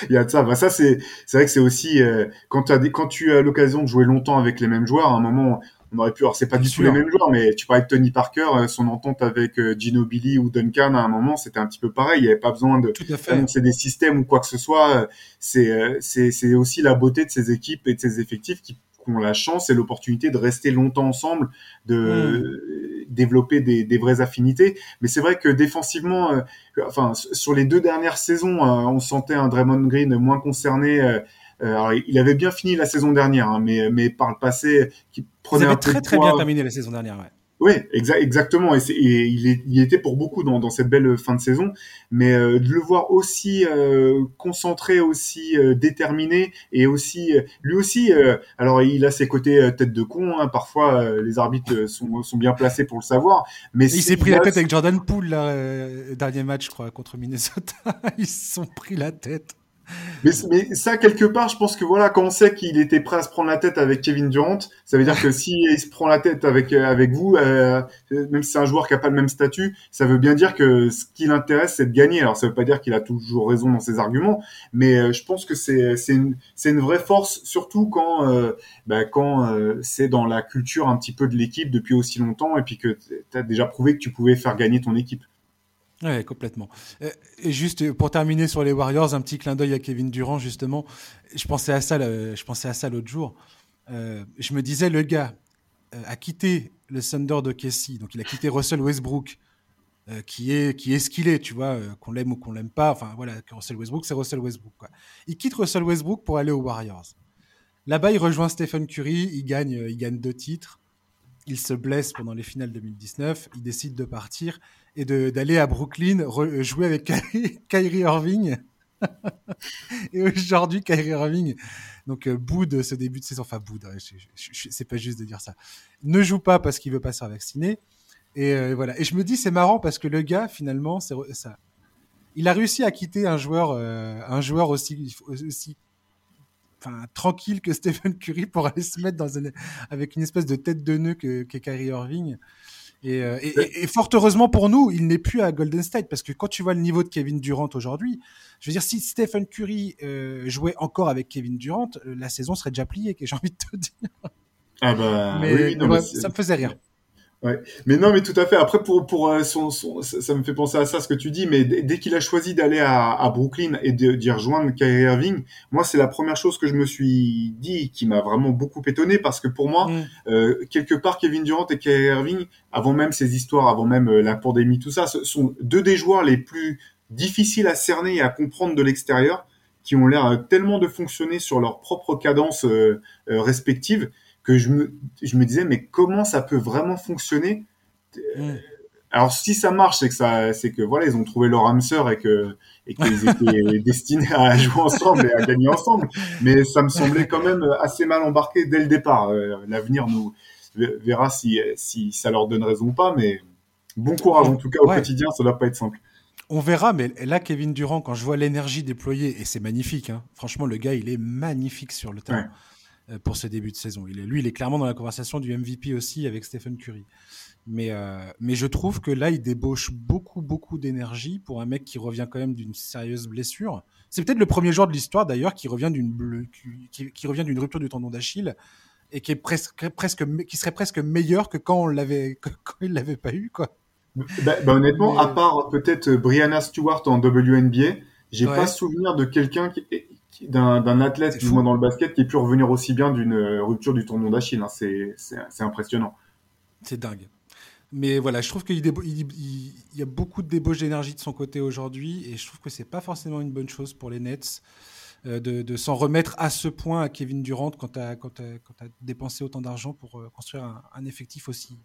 Il y a de ça. Bah, ça, c'est, c'est vrai que c'est aussi, euh, quand, as des, quand tu as l'occasion de jouer longtemps avec les mêmes joueurs, à un moment, on aurait pu, alors c'est pas du tout les mêmes joueurs, mais tu parlais de Tony Parker, euh, son entente avec euh, Gino Billy ou Duncan, à un moment, c'était un petit peu pareil. Il n'y avait pas besoin de annoncer des systèmes ou quoi que ce soit. C'est, c'est, aussi la beauté de ces équipes et de ces effectifs qui ont la chance et l'opportunité de rester longtemps ensemble, de hmm. développer des, des, vraies affinités. Mais c'est vrai que défensivement, euh, enfin sur les deux dernières saisons, euh, on sentait un Draymond Green moins concerné. Euh, alors, il avait bien fini la saison dernière, hein, mais, mais par le passé, qui prenait un peu très très bien terminé la saison dernière. Ouais. Oui, exa exactement. Et, et il, est, il, était pour beaucoup dans, dans, cette belle fin de saison, mais euh, de le voir aussi euh, concentré, aussi euh, déterminé, et aussi lui aussi. alors il a ses côtés tête de con. Hein, parfois, les arbitres sont, sont, bien placés pour le savoir. Mais il s'est pris la tête avec Jordan Poole là, dernier match, je crois, contre Minnesota. Ils se sont pris la tête. Mais, ça, quelque part, je pense que voilà, quand on sait qu'il était prêt à se prendre la tête avec Kevin Durant, ça veut dire que s'il il se prend la tête avec euh, avec vous, euh, même si c'est un joueur qui a pas le même statut, ça veut bien dire que ce qui l'intéresse, c'est de gagner. Alors, ça veut pas dire qu'il a toujours raison dans ses arguments, mais euh, je pense que c'est une une vraie force, surtout quand euh, bah, quand c'est dans la culture un petit peu de l'équipe depuis aussi longtemps, et puis que tu as déjà prouvé que tu pouvais faire gagner ton équipe. Ouais, complètement. Euh, et juste pour terminer sur les Warriors, un petit clin d'œil à Kevin Durant justement. Je pensais à ça, je pensais à ça l'autre jour. Euh, je me disais, le gars euh, a quitté le Thunder de Casey, donc il a quitté Russell Westbrook, qui est qui est ce qu'il est, tu vois, qu'on l'aime ou qu'on l'aime pas. Enfin voilà, Russell Westbrook, c'est Russell Westbrook. Il quitte Russell Westbrook pour aller aux Warriors. Là-bas, il rejoint Stephen Curry, il gagne, il gagne deux titres. Il se blesse pendant les finales 2019, il décide de partir et d'aller à Brooklyn jouer avec Kyrie, Irving. et aujourd'hui, Kyrie Irving, donc euh, de ce début de saison, enfin boude, hein, c'est pas juste de dire ça, ne joue pas parce qu'il veut pas se faire vacciner. Et euh, voilà. Et je me dis, c'est marrant parce que le gars, finalement, ça. Il a réussi à quitter un joueur, euh, un joueur aussi, aussi enfin, tranquille que Stephen Curry pour aller se mettre dans avec une espèce de tête de nœud que, que Kyrie Irving. Et, et, fort heureusement pour nous, il n'est plus à Golden State parce que quand tu vois le niveau de Kevin Durant aujourd'hui, je veux dire, si Stephen Curry jouait encore avec Kevin Durant, la saison serait déjà pliée, j'ai envie de te dire. Ah bah, mais, oui, ça me faisait rire. Ouais. Mais non, mais tout à fait. Après, pour pour euh, son, son, ça, me fait penser à ça ce que tu dis. Mais dès qu'il a choisi d'aller à, à, Brooklyn et d'y rejoindre Kyrie Irving, moi c'est la première chose que je me suis dit qui m'a vraiment beaucoup étonné parce que pour moi, mm. euh, quelque part, Kevin Durant et Kyrie Irving, avant même ces histoires, avant même euh, la pandémie, tout ça, ce sont deux des joueurs les plus difficiles à cerner et à comprendre de l'extérieur, qui ont l'air tellement de fonctionner sur leur propre cadence respective que je me, je me disais, mais comment ça peut vraiment fonctionner? Alors, si ça marche, c'est que ça, c'est que voilà, ils ont trouvé leur âme sœur et que et qu'ils étaient destinés à jouer ensemble et à gagner ensemble. Mais ça me semblait quand même assez mal embarqué dès le départ. Euh, l'avenir nous verra si si ça leur donne raison ou pas. Mais bon courage en tout cas au quotidien, ça doit pas être simple. On verra, mais là, Kevin Durant, quand je vois l'énergie déployée, et c'est magnifique, hein, franchement, le gars, il est magnifique sur le terrain. Pour ce début de saison. Il est, lui, il est clairement dans la conversation du MVP aussi avec Stephen Curry. Mais, euh, mais je trouve que là, il débauche beaucoup, beaucoup d'énergie pour un mec qui revient quand même d'une sérieuse blessure. C'est peut-être le premier joueur de l'histoire d'ailleurs qui revient d'une qui, qui, revient d'une rupture du tendon d'Achille et qui est presque, presque qui serait presque meilleur que quand on l'avait quand il l'avait pas eu quoi. Bah, bah, honnêtement, à part peut-être Brianna Stewart en WNBA, j'ai pas souvenir de quelqu'un qui d'un athlète, du moins dans le basket, qui ait pu revenir aussi bien d'une euh, rupture du tournoi d'Achille. Hein. C'est impressionnant. C'est dingue. Mais voilà, je trouve qu'il il, y a beaucoup de débauche d'énergie de son côté aujourd'hui, et je trouve que c'est pas forcément une bonne chose pour les Nets euh, de, s'en remettre à ce point à Kevin Durant quand tu as, quand as, dépensé autant d'argent pour euh, construire un, un, effectif aussi,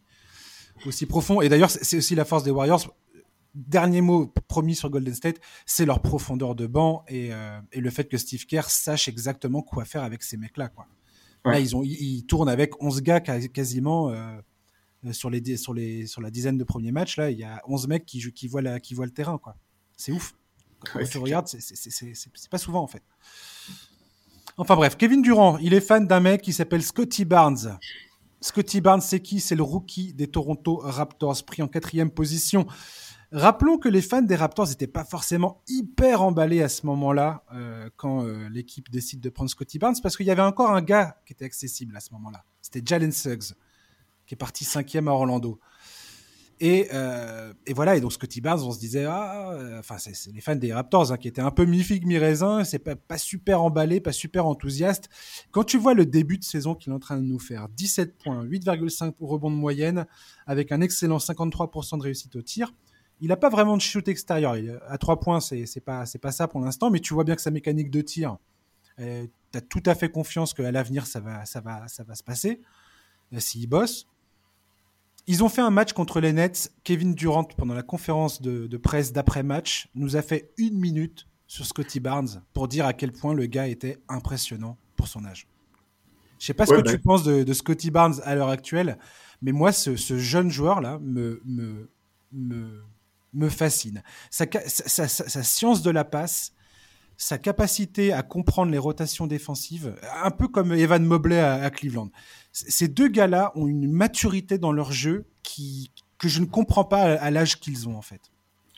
aussi profond. Et d'ailleurs, c'est aussi la force des Warriors dernier mot promis sur Golden State, c'est leur profondeur de banc et, euh, et, le fait que Steve Kerr sache exactement quoi faire avec ces mecs-là. Quoi. Là, ils, ont, ils, tournent avec 11 gars quasiment euh, euh, sur, les, sur, les, sur la dizaine de premiers matchs. Là, il y a 11 mecs qui, qui, voient, la, qui voient le terrain. Quoi. C'est ouf. Quand tu regardes, c'est pas souvent en fait. Enfin bref, Kevin Durant, il est fan d'un mec qui s'appelle Scotty Barnes. Scotty Barnes, c'est qui? C'est le rookie des Toronto Raptors, pris en quatrième position Rappelons que les fans des Raptors n'étaient pas forcément hyper emballés à ce moment-là euh, quand euh, l'équipe décide de prendre Scotty Barnes parce qu'il y avait encore un gars qui était accessible à ce moment-là. C'était Jalen Suggs qui est parti cinquième à Orlando. Et, euh, et, voilà, et donc Scotty Barnes, on se disait, ah, enfin, c'est les fans des Raptors hein, qui étaient un peu mi-figue, mi-raisin, c'est pas, pas super emballé, pas super enthousiaste. Quand tu vois le début de saison qu'il est en train de nous faire, 17 points, 8,5 rebonds de moyenne, avec un excellent 53% de réussite au tir, il n'a pas vraiment de shoot extérieur. à trois points, c'est pas c'est pas ça pour l'instant, mais tu vois bien que sa mécanique de tir, euh, tu as tout à fait confiance qu'à l'avenir ça va ça va ça va se passer euh, s'il bosse. Ils ont fait un match contre les Nets. Kevin Durant pendant la conférence de, presse d'après match nous a fait une minute sur Scotty Barnes pour dire à quel point le gars était impressionnant pour son âge. Je sais pas ce que tu penses de, Scotty Barnes à l'heure actuelle, mais moi, ce, ce jeune joueur-là me, me, me, me fascine. Sa, science de la passe, sa capacité à comprendre les rotations défensives, un peu comme Evan Mobley à, Cleveland. Ces deux gars-là ont une maturité dans leur jeu qui, que je ne comprends pas à l'âge qu'ils ont en fait.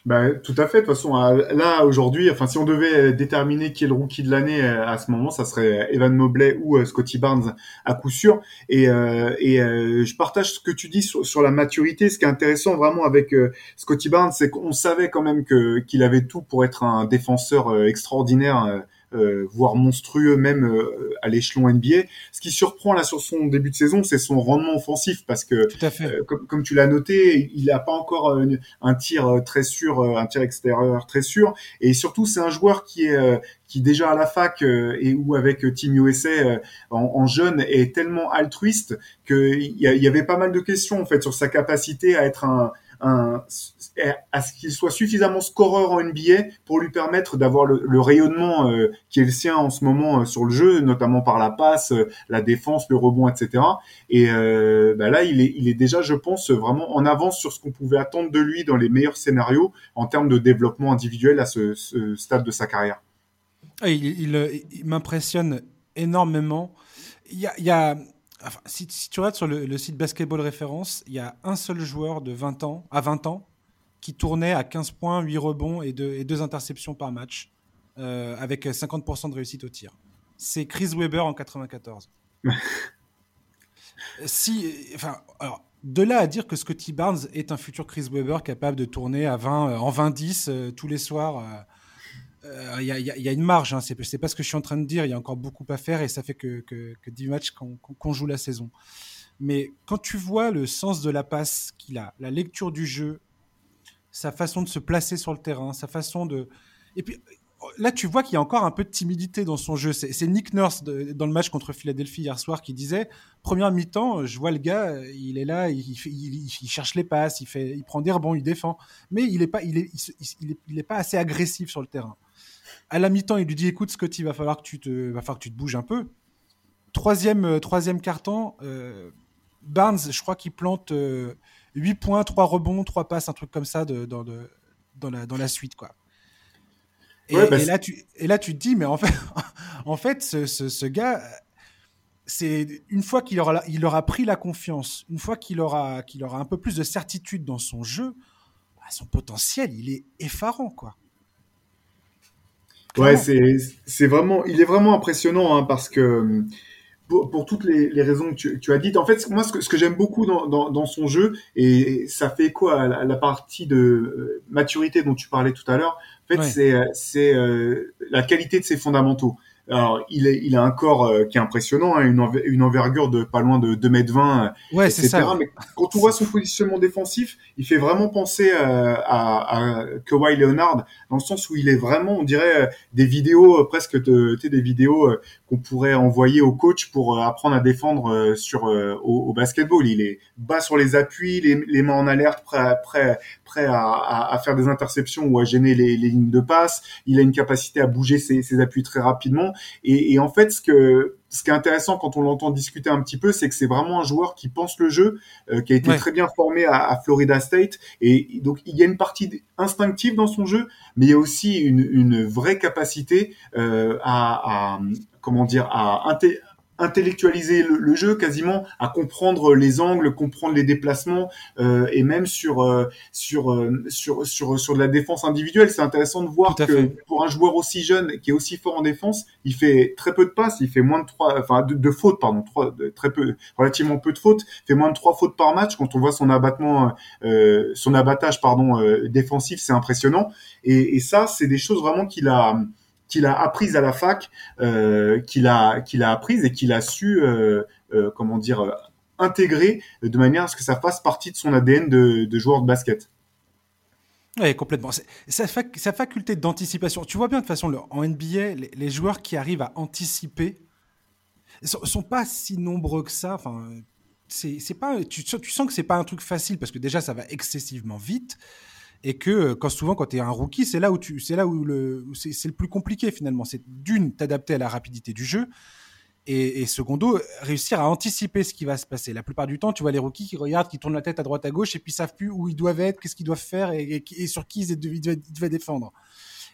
Bah, tout à fait. De toute façon, là aujourd'hui, enfin, si on devait euh, déterminer qui est le rookie de l'année euh, à ce moment, ça serait Evan Mobley ou euh, Scotty Barnes à coup sûr. Et, et je partage ce que tu dis sur, la maturité. Ce qui est intéressant vraiment avec Scotty Barnes, c'est qu'on savait quand même que qu'il avait tout pour être un défenseur extraordinaire euh, voire monstrueux même euh, à l'échelon NBA. Ce qui surprend là sur son début de saison, c'est son rendement offensif parce que, euh, comme, comme, tu l'as noté, il n'a pas encore un tir très sûr, un tir extérieur très sûr, et surtout c'est un joueur qui est qui déjà à la fac et ou avec Team USA en, en, jeune est tellement altruiste qu'il y, y avait pas mal de questions en fait sur sa capacité à être un, à ce qu'il soit suffisamment scoreur en NBA pour lui permettre d'avoir le, rayonnement euh, qui est le sien en ce moment euh, sur le jeu, notamment par la passe, euh, la défense, le rebond, etc. Et bah là, il est, déjà, je pense, vraiment en avance sur ce qu'on pouvait attendre de lui dans les meilleurs scénarios en termes de développement individuel à ce, stade de sa carrière. Ah, il, m'impressionne énormément. Il y a si, tu regardes sur le, site Basketball Référence, il y a un seul joueur de 20 ans, à 20 ans qui tournait à 15 points, 8 rebonds et 2 et deux interceptions par match, euh, avec 50% de réussite au tir. C'est Chris Weber en 94. si, enfin, alors, de là à dire que Scotty Barnes est un futur Chris Weber capable de tourner à 20, euh, en 20-10 euh, tous les soirs, il y, a une marge. Hein, c'est pas ce que je suis en train de dire. Il y a encore beaucoup à faire et ça fait que, que, que 10 matchs qu'on joue la saison. Mais quand tu vois le sens de la passe qu'il a, la lecture du jeu, sa façon de se placer sur le terrain, sa façon de. Et puis là, tu vois qu'il y a encore un peu de timidité dans son jeu. C'est Nick Nurse dans le match contre Philadelphie hier soir qui disait première mi-temps, je vois le gars, il est là, il, cherche les passes, il prend des rebonds, il défend, mais il est pas, il est, il, est, pas assez agressif sur le terrain. À la mi-temps, il lui dit écoute, Scotty, va falloir que tu te, va falloir que tu te bouges un peu. Troisième, euh, troisième carton, euh, Barnes, je crois qu'il plante 8 euh, points, 3 rebonds, 3 passes, un truc comme ça de, dans, de, dans, la, dans la suite, quoi. Et, bah, et, là, tu, et là, tu te dis, mais en fait, en fait ce, ce, gars, c'est une fois qu'il aura, il aura pris la confiance, une fois qu'il aura, qu'il aura un peu plus de certitude dans son jeu, bah, son potentiel, il est effarant, quoi. Ouais, c'est, c'est vraiment, il est vraiment impressionnant hein, parce que pour, pour toutes les, les, raisons que tu, tu, as dites. En fait, moi, ce que, ce que j'aime beaucoup dans, dans, dans, son jeu, et ça fait quoi à la, partie de euh, maturité dont tu parlais tout à l'heure, en fait, c'est, c'est euh, la qualité de ses fondamentaux. Alors, il, est, il a un corps euh, qui est impressionnant, hein, une, une, envergure de pas loin de 2m20, euh, ouais, etc. Ça, Mais quand on voit son positionnement défensif, il fait vraiment penser euh, à, à Kawhi Leonard, dans le sens où il est vraiment, on dirait, des vidéos presque de, des vidéos qu'on pourrait envoyer au coach pour apprendre à défendre sur au, au, basketball. Il est bas sur les appuis, les, les mains en alerte, prêt, prêt, prêt à, à, à, faire des interceptions ou à gêner les, les, lignes de passe. Il a une capacité à bouger ses, ses appuis très rapidement. Et, et, en fait, ce que ce qui est intéressant quand on l'entend discuter un petit peu, c'est que c'est vraiment un joueur qui pense le jeu, euh, qui a été très bien formé à, à, Florida State, et donc il y a une partie instinctive dans son jeu, mais il y a aussi une, une vraie capacité euh, à, à, comment dire à intellectualiser le, jeu quasiment, à comprendre les angles, comprendre les déplacements euh, et même sur euh, sur euh, sur sur sur de la défense individuelle. C'est intéressant de voir que pour un joueur aussi jeune qui est aussi fort en défense, il fait très peu de passes, il fait moins de trois, enfin de, fautes pardon, trois, très peu, relativement peu de fautes, fait moins de trois fautes par match. Quand on voit son abattement, son abattage pardon défensif, c'est impressionnant. Et, et ça, c'est des choses vraiment qu'il a qu'il a apprise à la fac, euh, qu'il a qu'il a apprise et qu'il a su euh, euh, comment dire intégrer de manière à ce que ça fasse partie de son ADN de, joueur de basket. Oui, complètement. Sa, sa, faculté d'anticipation. Tu vois bien de toute façon, en NBA, les, joueurs qui arrivent à anticiper sont, sont pas si nombreux que ça. Enfin, c'est pas. Tu, tu sens que c'est pas un truc facile parce que déjà ça va excessivement vite et que euh, quand souvent quand tu es un rookie, c'est là où c'est là où le c'est le plus compliqué finalement, c'est d'une t'adapter à la rapidité du jeu et, et, secondo réussir à anticiper ce qui va se passer. La plupart du temps, tu vois les rookies qui regardent, qui tournent la tête à droite à gauche et puis savent plus où ils doivent être, qu'est-ce qu'ils doivent faire et, et, sur qui ils, doivent, défendre.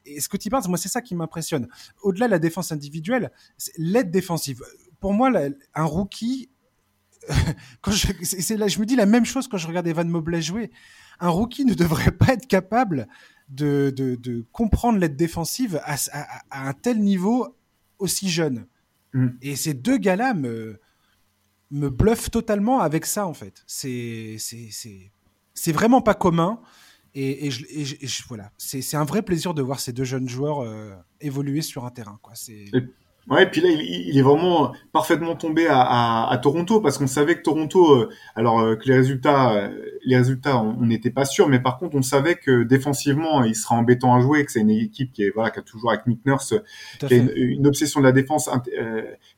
Et ce que tu parles, moi c'est ça qui m'impressionne. Au-delà de la défense individuelle, l'aide défensive. Pour moi, un rookie quand je, je me dis la même chose quand je regarde Evan Mobley jouer un rookie ne devrait pas être capable de, de, comprendre l'aide défensive à, un tel niveau aussi jeune. Mm. Et ces deux gars-là me, me bluffent totalement avec ça, en fait. C'est, vraiment pas commun. Et, et, je, voilà, c'est, un vrai plaisir de voir ces deux jeunes joueurs euh, évoluer sur un terrain. Quoi. C'est... Ouais, et puis là, il, il, est vraiment parfaitement tombé à, à, à Toronto parce qu'on savait que Toronto, euh, alors euh, que les résultats, euh, les résultats, on n'était pas sûr, mais par contre, on savait que défensivement, il sera embêtant à jouer, que c'est une équipe qui est voilà, qui a toujours avec Nick Nurse, qui a une, une, obsession de la défense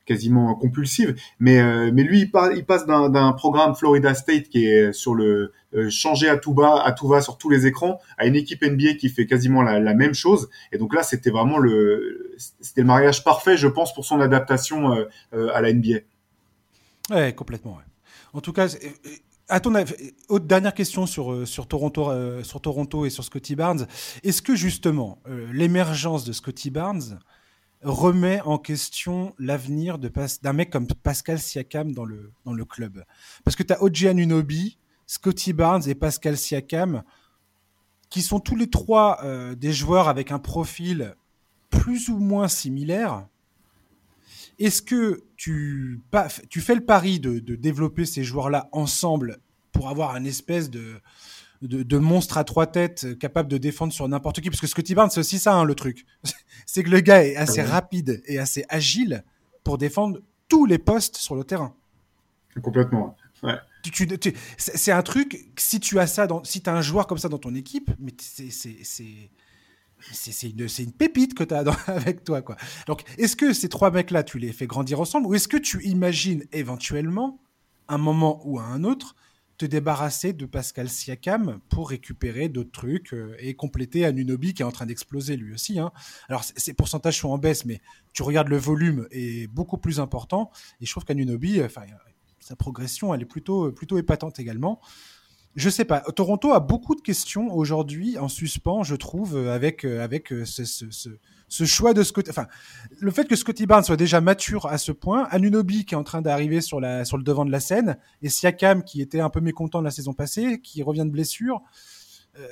quasiment compulsive. Mais mais lui, il, il passe d'un programme Florida State qui est sur le changer à tout bas, à tout va sur tous les écrans, à une équipe NBA qui fait quasiment la, la même chose. Et donc là, c'était vraiment le, c'était le mariage parfait, je pense pour son adaptation euh, euh, à la NBA. Ouais, complètement. En tout cas, euh, à ton dernière question sur, Toronto, et sur Scotty Barnes. Est-ce que justement l'émergence de Scotty Barnes remet en question l'avenir d'un mec comme Pascal Siakam dans le, club? Parce que tu as Oji Anunobi, Scotty Barnes et Pascal Siakam, qui sont tous les trois des joueurs avec un profil plus ou moins similaire. Est-ce que tu, tu fais le pari de, de développer ces joueurs-là ensemble pour avoir un espèce de, de, monstre à trois têtes capable de défendre sur n'importe qui? Parce que Scotty Barnes, c'est aussi ça hein, le truc. c'est que le gars est assez rapide et assez agile pour défendre tous les postes sur le terrain. Complètement. Ouais. Tu, c'est un truc, si tu as ça, dans, si tu as un joueur comme ça dans ton équipe, mais c'est c'est une, pépite que tu as avec toi. Quoi. Donc, est-ce que ces trois mecs-là, tu les fais grandir ensemble ou est-ce que tu imagines éventuellement, un moment ou à un autre, te débarrasser de Pascal Siakam pour récupérer d'autres trucs euh, et compléter Anunobi qui est en train d'exploser lui aussi. Hein? Alors, ces pourcentages sont en baisse, mais tu regardes le volume est beaucoup plus important et je trouve qu'Anunobi, enfin, sa progression, elle est plutôt, plutôt épatante également je sais pas. Toronto a beaucoup de questions aujourd'hui en suspens, je trouve, avec euh, avec euh, ce, choix de Scotty. Enfin, le fait que Scotty Barnes soit déjà mature à ce point, Anunobi qui est en train d'arriver sur sur le devant de la scène, et Siakam qui était un peu mécontent de la saison passée, qui revient de blessure. Euh,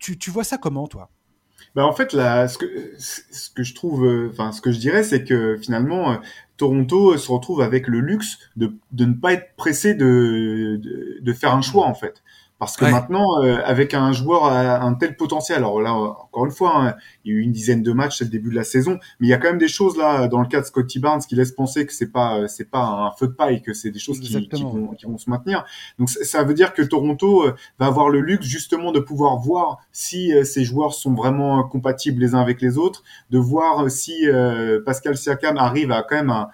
tu, tu vois ça comment, toi? Bah en fait, là, ce que, ce que je trouve, enfin, ce que je dirais, c'est que finalement, Toronto se retrouve avec le luxe de, de ne pas être pressé de, de, faire un choix, en fait. Parce que maintenant, euh, avec un joueur à un tel potentiel, alors là, encore une fois, hein, il y a eu une dizaine de matchs, c'est le début de la saison, mais il y a quand même des choses là, dans le cas de Scotty Barnes, qui laissent penser que c'est pas, c'est pas un feu de paille, que c'est des choses qui, qui, vont, qui, vont, se maintenir. Donc ça veut dire que Toronto euh, va avoir le luxe justement de pouvoir voir si euh, ces joueurs sont vraiment compatibles les uns avec les autres, de voir si Pascal Siakam arrive à quand même à,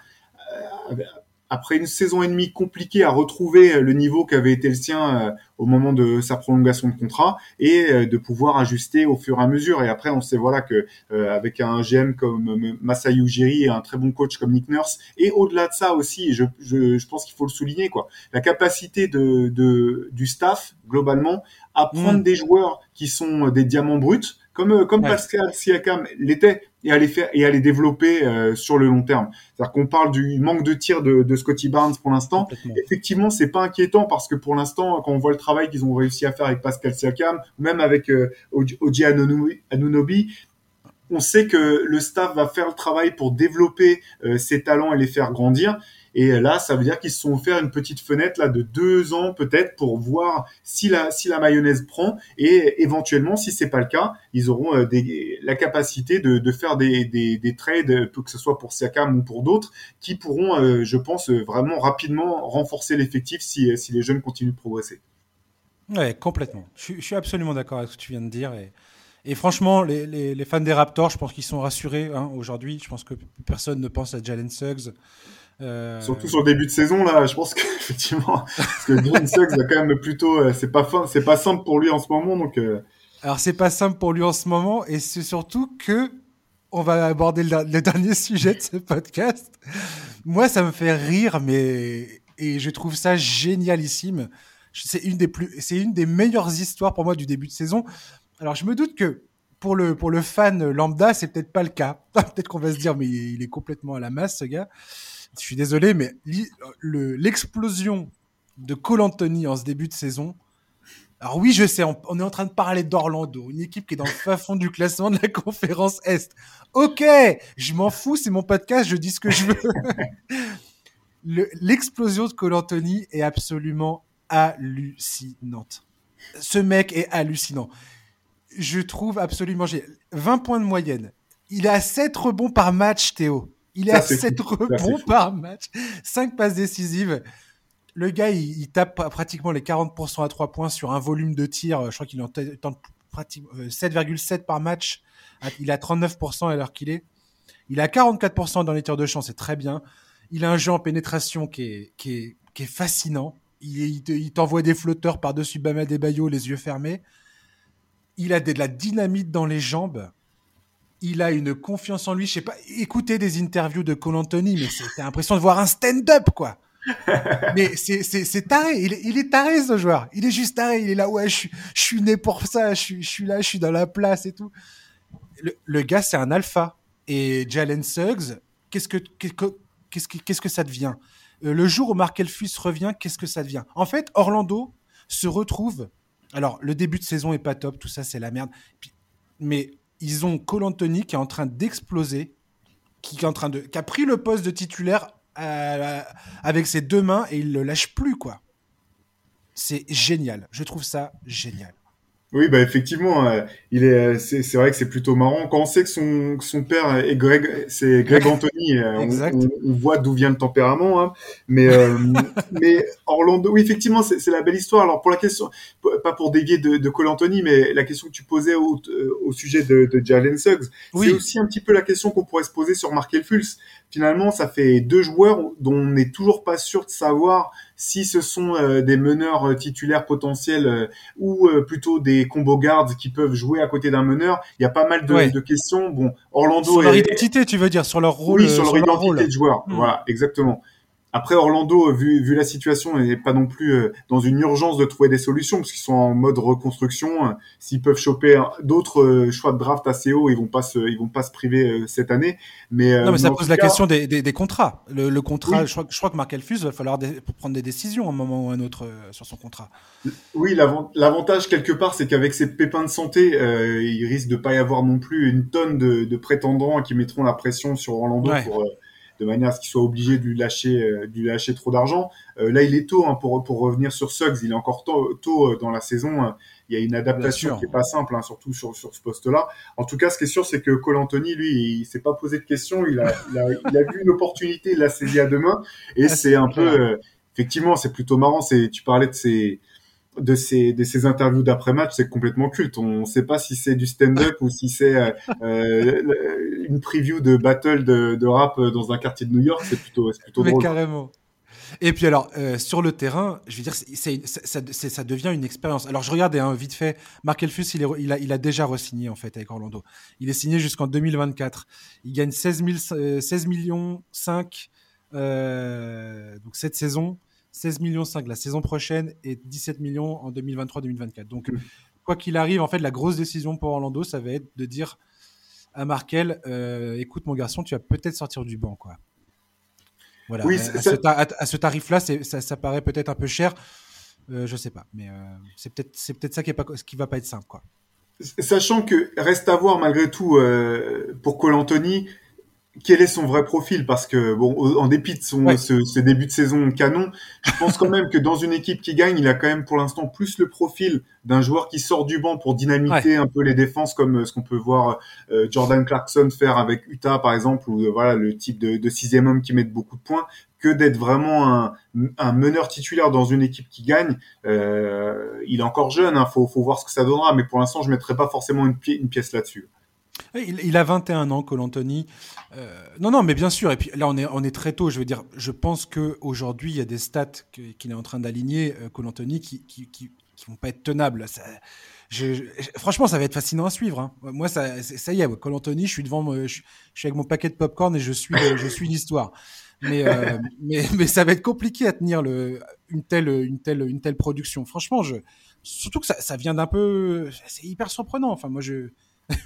après une saison et demie compliquée à retrouver euh, le niveau qu'avait été le sien euh, au moment de sa prolongation de contrat et euh, de pouvoir ajuster au fur et à mesure. Et après, on sait voilà que avec un GM comme Masai Ujiri et un très bon coach comme Nick Nurse et au-delà de ça aussi, je, je, je pense qu'il faut le souligner quoi, la capacité de, de du staff globalement à prendre mmh. des joueurs qui sont des diamants bruts comme euh, comme Pascal Siakam l'était et à les faire et à les développer euh, sur le long terme. C'est-à-dire qu'on parle du manque de tir de, de Scotty Barnes pour l'instant. Effectivement, c'est pas inquiétant parce que pour l'instant, quand on voit le travail qu'ils ont réussi à faire avec Pascal Siakam, même avec euh, Oji Anunobi, on sait que le staff va faire le travail pour développer euh, ses talents et les faire grandir. Et là, ça veut dire qu'ils se sont offert une petite fenêtre là de deux ans peut-être pour voir si la si la mayonnaise prend et éventuellement, si c'est pas le cas, ils auront euh, la capacité de, de faire des, des, des trades, que ce soit pour Siakam ou pour d'autres, qui pourront, euh, je pense, vraiment rapidement renforcer l'effectif si si les jeunes continuent de progresser. Ouais, complètement. Je, suis absolument d'accord avec ce que tu viens de dire et. Franchement, les, les, les, fans des Raptors, je pense qu'ils sont rassurés hein, aujourd'hui. Je pense que personne ne pense à Jalen Suggs. Euh... Surtout sur le début de saison là, je pense qu'effectivement, parce que Green Suggs a quand même plutôt, euh, c'est pas fin, c'est pas simple pour lui en ce moment, donc. Euh... Alors c'est pas simple pour lui en ce moment, et c'est surtout que on va aborder le, le, dernier sujet de ce podcast. Moi, ça me fait rire, mais et je trouve ça génialissime. C'est une des plus, c'est une des meilleures histoires pour moi du début de saison. Alors je me doute que pour le pour le fan lambda, c'est peut-être pas le cas. peut-être qu'on va se dire mais il est complètement à la masse ce gars. Je suis désolé, mais l'explosion de Cole Anthony en ce début de saison. Alors oui, je sais, on, est en train de parler d'Orlando, une équipe qui est dans le fin fond du classement de la conférence Est. Ok, je m'en fous, c'est mon podcast, je dis ce que je veux. L'explosion de Cole Anthony est absolument hallucinante. Ce mec est hallucinant. Je trouve absolument... J'ai 20 points de moyenne. Il a 7 rebonds par match, Théo. Il est à 7 rebonds par match, 5 passes décisives. Le gars, il, tape pratiquement les 40% à 3 points sur un volume de tir. Je crois qu'il en tente 7,7 euh, par match. Il a 39% à l'heure qu'il est. Il a 44% dans les tirs de champ, c'est très bien. Il a un jeu en pénétration qui est, qui est, qui est fascinant. Il, il t'envoie des flotteurs par-dessus Bama des Bayo, les yeux fermés. Il a de la dynamite dans les jambes il a une confiance en lui. Je sais pas, écoutez des interviews de Cole Anthony, mais c'était l'impression de voir un stand-up, quoi. mais c'est, taré. Il est, il est taré, ce joueur. Il est juste taré. Il est là, ouais, je suis, je suis né pour ça. Je suis, je suis là, je suis dans la place et tout. Le, le gars, c'est un alpha. Et Jalen Suggs, qu'est-ce que, qu'est-ce que, qu'est-ce que ça devient? Euh, Le jour où Mark Elfus revient, qu'est-ce que ça devient? En fait, Orlando se retrouve. Alors, le début de saison est pas top, tout ça, c'est la merde. mais ils ont Cole Anthony qui est en train d'exploser, qui, est en train de, qui a pris le poste de titulaire euh, avec ses deux mains et il le lâche plus, quoi. C'est génial. Je trouve ça génial. Oui, bah effectivement, euh, il est, euh, c'est, c'est vrai que c'est plutôt marrant quand on sait que son, son père est Greg, c'est Greg Anthony. Euh, on, on, voit d'où vient le tempérament, hein, mais mais Orlando, oui, effectivement, c'est, c'est la belle histoire. Alors pour la question, pas pour dévier de, de Cole Anthony, mais la question que tu posais au, au sujet de, de Jalen Suggs, c'est aussi un petit peu la question qu'on pourrait se poser sur Mark Elfulls. Finalement, ça fait deux joueurs dont on n'est toujours pas sûr de savoir si ce sont euh, des meneurs euh, titulaires potentiels euh, ou plutôt des combo guards qui peuvent jouer à côté d'un meneur, il y a pas mal de, de questions. Bon, Orlando sur leur identité, tu veux dire, sur leur rôle. Oui, sur leur identité de joueur. Hmm. Voilà, exactement. Après Orlando, vu, vu la situation, n'est pas non plus euh, dans une urgence de trouver des solutions parce qu'ils sont en mode reconstruction. Euh, s'ils peuvent choper d'autres euh, choix de draft assez haut, ils vont pas se, ils vont pas se priver cette année. Mais non, mais ça pose la question des, des, des, contrats. Le, le contrat, je, crois, je, crois, que Marc Elfus va falloir prendre des décisions à un moment ou à un autre sur son contrat. Oui, l'avantage quelque part, c'est qu'avec ces pépins de santé, il risque de pas y avoir non plus une tonne de, de prétendants qui mettront la pression sur Orlando pour de manière à ce qu'il soit obligé de lui lâcher, euh, de lui lâcher trop d'argent. Euh, là, il est tôt hein, pour, pour revenir sur Suggs. Il est encore tôt, tôt euh, dans la saison. Il y a une adaptation qui est pas simple, hein, surtout sur, sur ce poste-là. En tout cas, ce qui est sûr, c'est que Cole Anthony, lui, il s'est pas posé de questions. Il a, il a, il a vu une opportunité, il l'a saisi à deux mains. Et c'est un peu, effectivement, c'est plutôt marrant. C'est, tu parlais de ces, de ces, de ces interviews d'après-match, c'est complètement culte. On ne sait pas si c'est du stand-up ou si c'est euh, une preview de battle de, de, rap dans un quartier de New York. C'est plutôt, plutôt Mais drôle. carrément. Et puis alors, euh, sur le terrain, je veux dire, c'est, ça, ça, devient une expérience. Alors je regardais hein, vite fait, Mark Elfus, il, est, il, a, il a déjà re-signé en fait avec Orlando. Il est signé jusqu'en 2024. Il gagne 16, 000, 16 millions 5, euh, donc cette saison. 16 millions 5 la saison prochaine et 17 millions en 2023-2024. Donc, mmh. quoi qu'il arrive, en fait, la grosse décision pour Orlando, ça va être de dire à Markel, euh, écoute mon garçon, tu vas peut-être sortir du banc, quoi. Voilà. Oui, à, ce tarif-là, ça, ça, paraît peut-être un peu cher. Euh, je sais pas, mais euh, c'est peut-être c'est peut-être ça qui est pas qui va pas être simple, quoi. Sachant que reste à voir malgré tout euh, pour Cole Anthony, quel est son vrai profil? Parce que bon en dépit de son ce, début de saison canon je pense quand même que dans une équipe qui gagne il a quand même pour l'instant plus le profil d'un joueur qui sort du banc pour dynamiter un peu les défenses comme euh, ce qu'on peut voir euh, Jordan Clarkson faire avec Utah par exemple ou euh, voilà le type de, de sixième homme qui met beaucoup de points que d'être vraiment un, un, meneur titulaire dans une équipe qui gagne il est encore jeune hein, faut, faut voir ce que ça donnera mais pour l'instant je mettrai pas forcément une, une pièce là-dessus il, a 21 ans, Cole Anthony. Euh, non, non, mais bien sûr. Et puis là, on est, on est très tôt. Je veux dire, je pense qu'aujourd'hui, il y a des stats qu'il est en train d'aligner, euh, Cole Anthony, qui, qui, qui, vont pas être tenables. Ça, je, franchement, ça va être fascinant à suivre. Hein. Moi, ça, ça y est, Cole Anthony, je suis devant, je, je, suis avec mon paquet de popcorn et je suis, je suis l'histoire. Mais, euh, mais, mais ça va être compliqué à tenir le, une telle, une telle, une telle production. Franchement, je, surtout que ça, ça vient d'un peu, c'est hyper surprenant. Enfin, moi, je,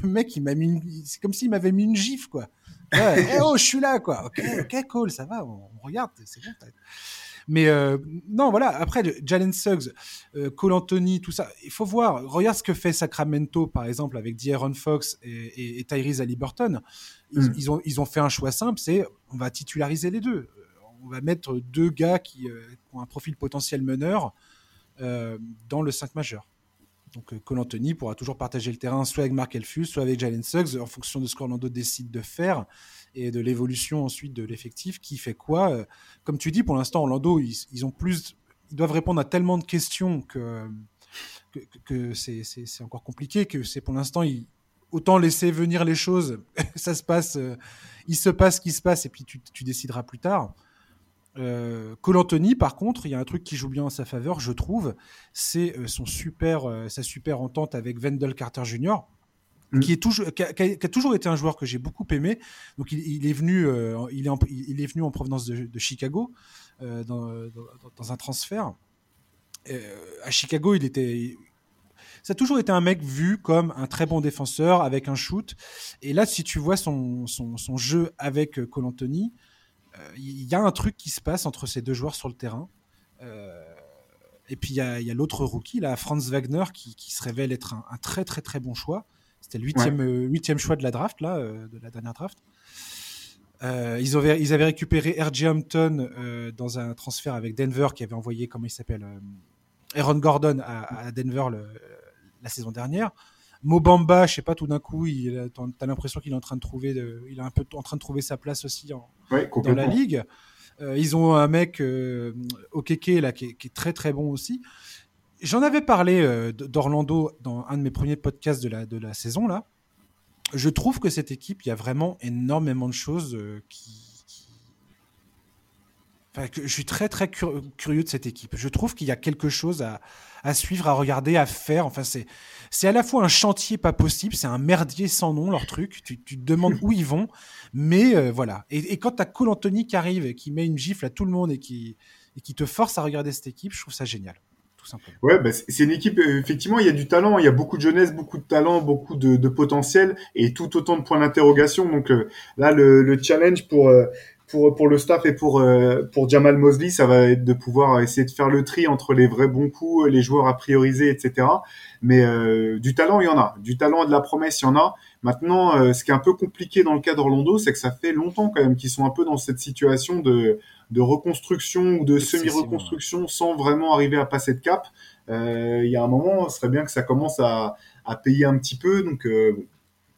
le mec, il m'a mis, c'est comme s'il m'avait mis une gifle, quoi. Ouais, eh oh, je suis là, quoi. Ok, ok, cool, ça va, on, regarde, c'est bon. Mais euh, non, voilà. Après, Jalen Suggs, euh, Cole Anthony, tout ça, il faut voir. Regarde ce que fait Sacramento, par exemple, avec D'Aaron Fox et, et, et Tyrese Haliburton. Ils, mm. ils, ont, ils ont fait un choix simple, c'est on va titulariser les deux. On va mettre deux gars qui, euh, ont un profil potentiel meneur euh, dans le 5 majeur. Donc euh, Cole Anthony pourra toujours partager le terrain soit avec Mark Elfus, soit avec Jalen Suggs, en fonction de ce qu'Orlando décide de faire et de l'évolution ensuite de l'effectif qui fait quoi. Euh, comme tu dis, pour l'instant, Orlando, ils, ont plus, ils doivent répondre à tellement de questions que, que, c'est encore compliqué, que c'est pour l'instant, autant laisser venir les choses, ça se passe, euh, il se passe ce qui se passe et puis tu, tu décideras plus tard. Euh, Cole Anthony, par contre, il y a un truc qui joue bien en sa faveur, je trouve, c'est euh, son super, euh, sa super entente avec Wendell Carter Jr. Mm. Qui, est toujours, qui, a, toujours été un joueur que j'ai beaucoup aimé. Donc il, est venu, euh, il, est en, il est venu en provenance de, de Chicago dans, dans, dans, un transfert. à Chicago, il était, ça a toujours été un mec vu comme un très bon défenseur avec un shoot. Et là, si tu vois son, son, son jeu avec Cole Anthony, il y a un truc qui se passe entre ces deux joueurs sur le terrain. et puis il y a, l'autre rookie, là, Franz Wagner, qui, qui se révèle être un, un, très très très bon choix. C'était le huitième, huitième choix de la draft, là, de la dernière draft. Euh, ils, avaient, ils, avaient, récupéré R.J. Hampton euh, dans un transfert avec Denver qui avait envoyé, comment il s'appelle, euh, Aaron Gordon à, à Denver le, la saison dernière. Mobamba, je sais pas, tout d'un coup, il, t'as l'impression qu'il est en train de trouver, de, il est un peu en train de trouver sa place aussi en, ouais, dans la ligue. Euh, ils ont un mec euh, Okeke là qui est, qui est, très très bon aussi. J'en avais parlé euh, d'Orlando dans un de mes premiers podcasts de la de la saison là je trouve que cette équipe, il y a vraiment énormément de choses euh, qui, qui... Enfin, que je suis très très cur curieux de cette équipe. Je trouve qu'il y a quelque chose à, à, suivre, à regarder, à faire. Enfin, c'est c'est à la fois un chantier pas possible, c'est un merdier sans nom leur truc. Tu, tu te demandes où ils vont, mais euh, voilà. Et, quand t'as Cole Anthony qui arrive et qui met une gifle à tout le monde et qui et qui te force à regarder cette équipe, je trouve ça génial. Ouais, bah, c'est une équipe, euh, effectivement, il y a du talent, il y a beaucoup de jeunesse, beaucoup de talent, beaucoup de, potentiel et tout autant de points d'interrogation. Donc euh, là, le, le, challenge pour, pour, pour le staff et pour, pour Jamal Mosley, ça va être de pouvoir essayer de faire le tri entre les vrais bons coups, les joueurs à prioriser, etc. Mais du talent, il y en a. Du talent et de la promesse, il y en a. Maintenant, ce qui est un peu compliqué dans le cas d'Orlando, c'est que ça fait longtemps quand même qu'ils sont un peu dans cette situation de de reconstruction ou de semi-reconstruction sans vraiment arriver à passer de cap. Euh, il y a un moment, ce serait bien que ça commence à, à payer un petit peu. Donc, euh,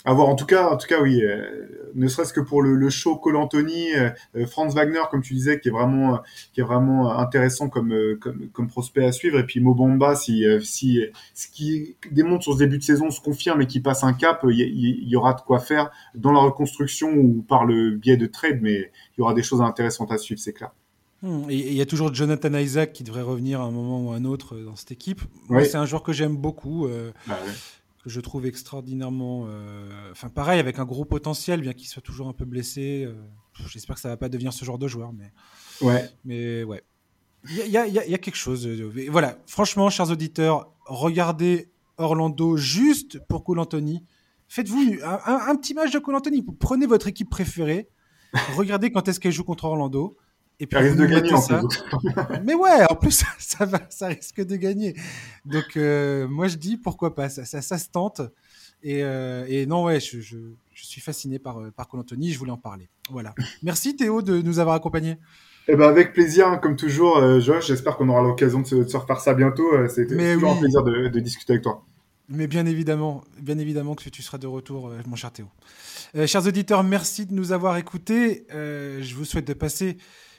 à voir. En tout cas, en tout cas, oui. Euh, ne serait-ce que pour le, le show Cole Anthony, euh, Franz Wagner, comme tu disais, qui est vraiment, qui est vraiment intéressant comme, comme, comme prospect à suivre. Et puis Mobamba, si, si ce qui démontre sur ce début de saison se confirme et qui passe un cap, il y, y, aura de quoi faire dans la reconstruction ou par le biais de trade. Mais il y aura des choses intéressantes à suivre, c'est clair. Hmm, et il y a toujours Jonathan Isaac qui devrait revenir à un moment ou à un autre dans cette équipe. C'est un joueur que j'aime beaucoup, euh, bah. Que je trouve extraordinairement. Euh, enfin, pareil, avec un gros potentiel, bien qu'il soit toujours un peu blessé. Euh, J'espère que ça va pas devenir ce genre de joueur, mais. Ouais. Mais ouais. Il y a, y, y a, quelque chose. Voilà, franchement, chers auditeurs, regardez Orlando juste pour Cole Anthony. Faites-vous un, un, un, petit match de Cole Anthony. Prenez votre équipe préférée Regardez quand est-ce qu'elle joue contre Orlando. Et puis, ça risque de gagner en ça. Mais ouais, en plus, ça, va, ça risque de gagner. Donc, euh, moi, je dis pourquoi pas. Ça, ça, ça se tente. Et, euh, et non, ouais, je, je, je, suis fasciné par, euh, par Cole Anthony. Je voulais en parler. Voilà. Merci Théo de nous avoir accompagnés. Eh ben avec plaisir, hein, comme toujours, Josh. J'espère qu'on aura l'occasion de, de, se refaire ça bientôt. C'était toujours oui. un plaisir de, de discuter avec toi. Mais bien évidemment, bien évidemment que tu seras de retour, mon cher Théo. Euh, chers auditeurs, merci de nous avoir écoutés. Euh, je vous souhaite de passer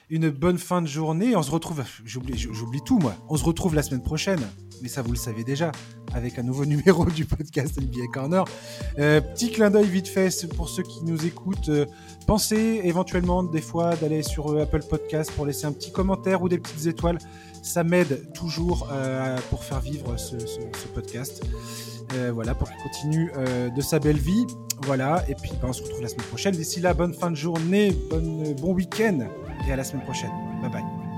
une bonne fin de journée. On se retrouve, j'oublie, tout moi. On se retrouve la semaine prochaine, mais ça vous le savez déjà, avec un nouveau numéro du podcast NBA Corner. Euh, petit clin d'œil vite fait pour ceux qui nous écoutent. Euh, pensez éventuellement des fois d'aller sur euh, Apple Podcast pour laisser un petit commentaire ou des petites étoiles. Ça m'aide toujours euh, pour faire vivre ce, podcast. Euh, voilà, pour qu'il continue euh, de sa belle vie. Voilà, et puis ben, on se retrouve la semaine prochaine. D'ici là, bonne fin de journée, bon week-end, et à la semaine prochaine. Bye bye.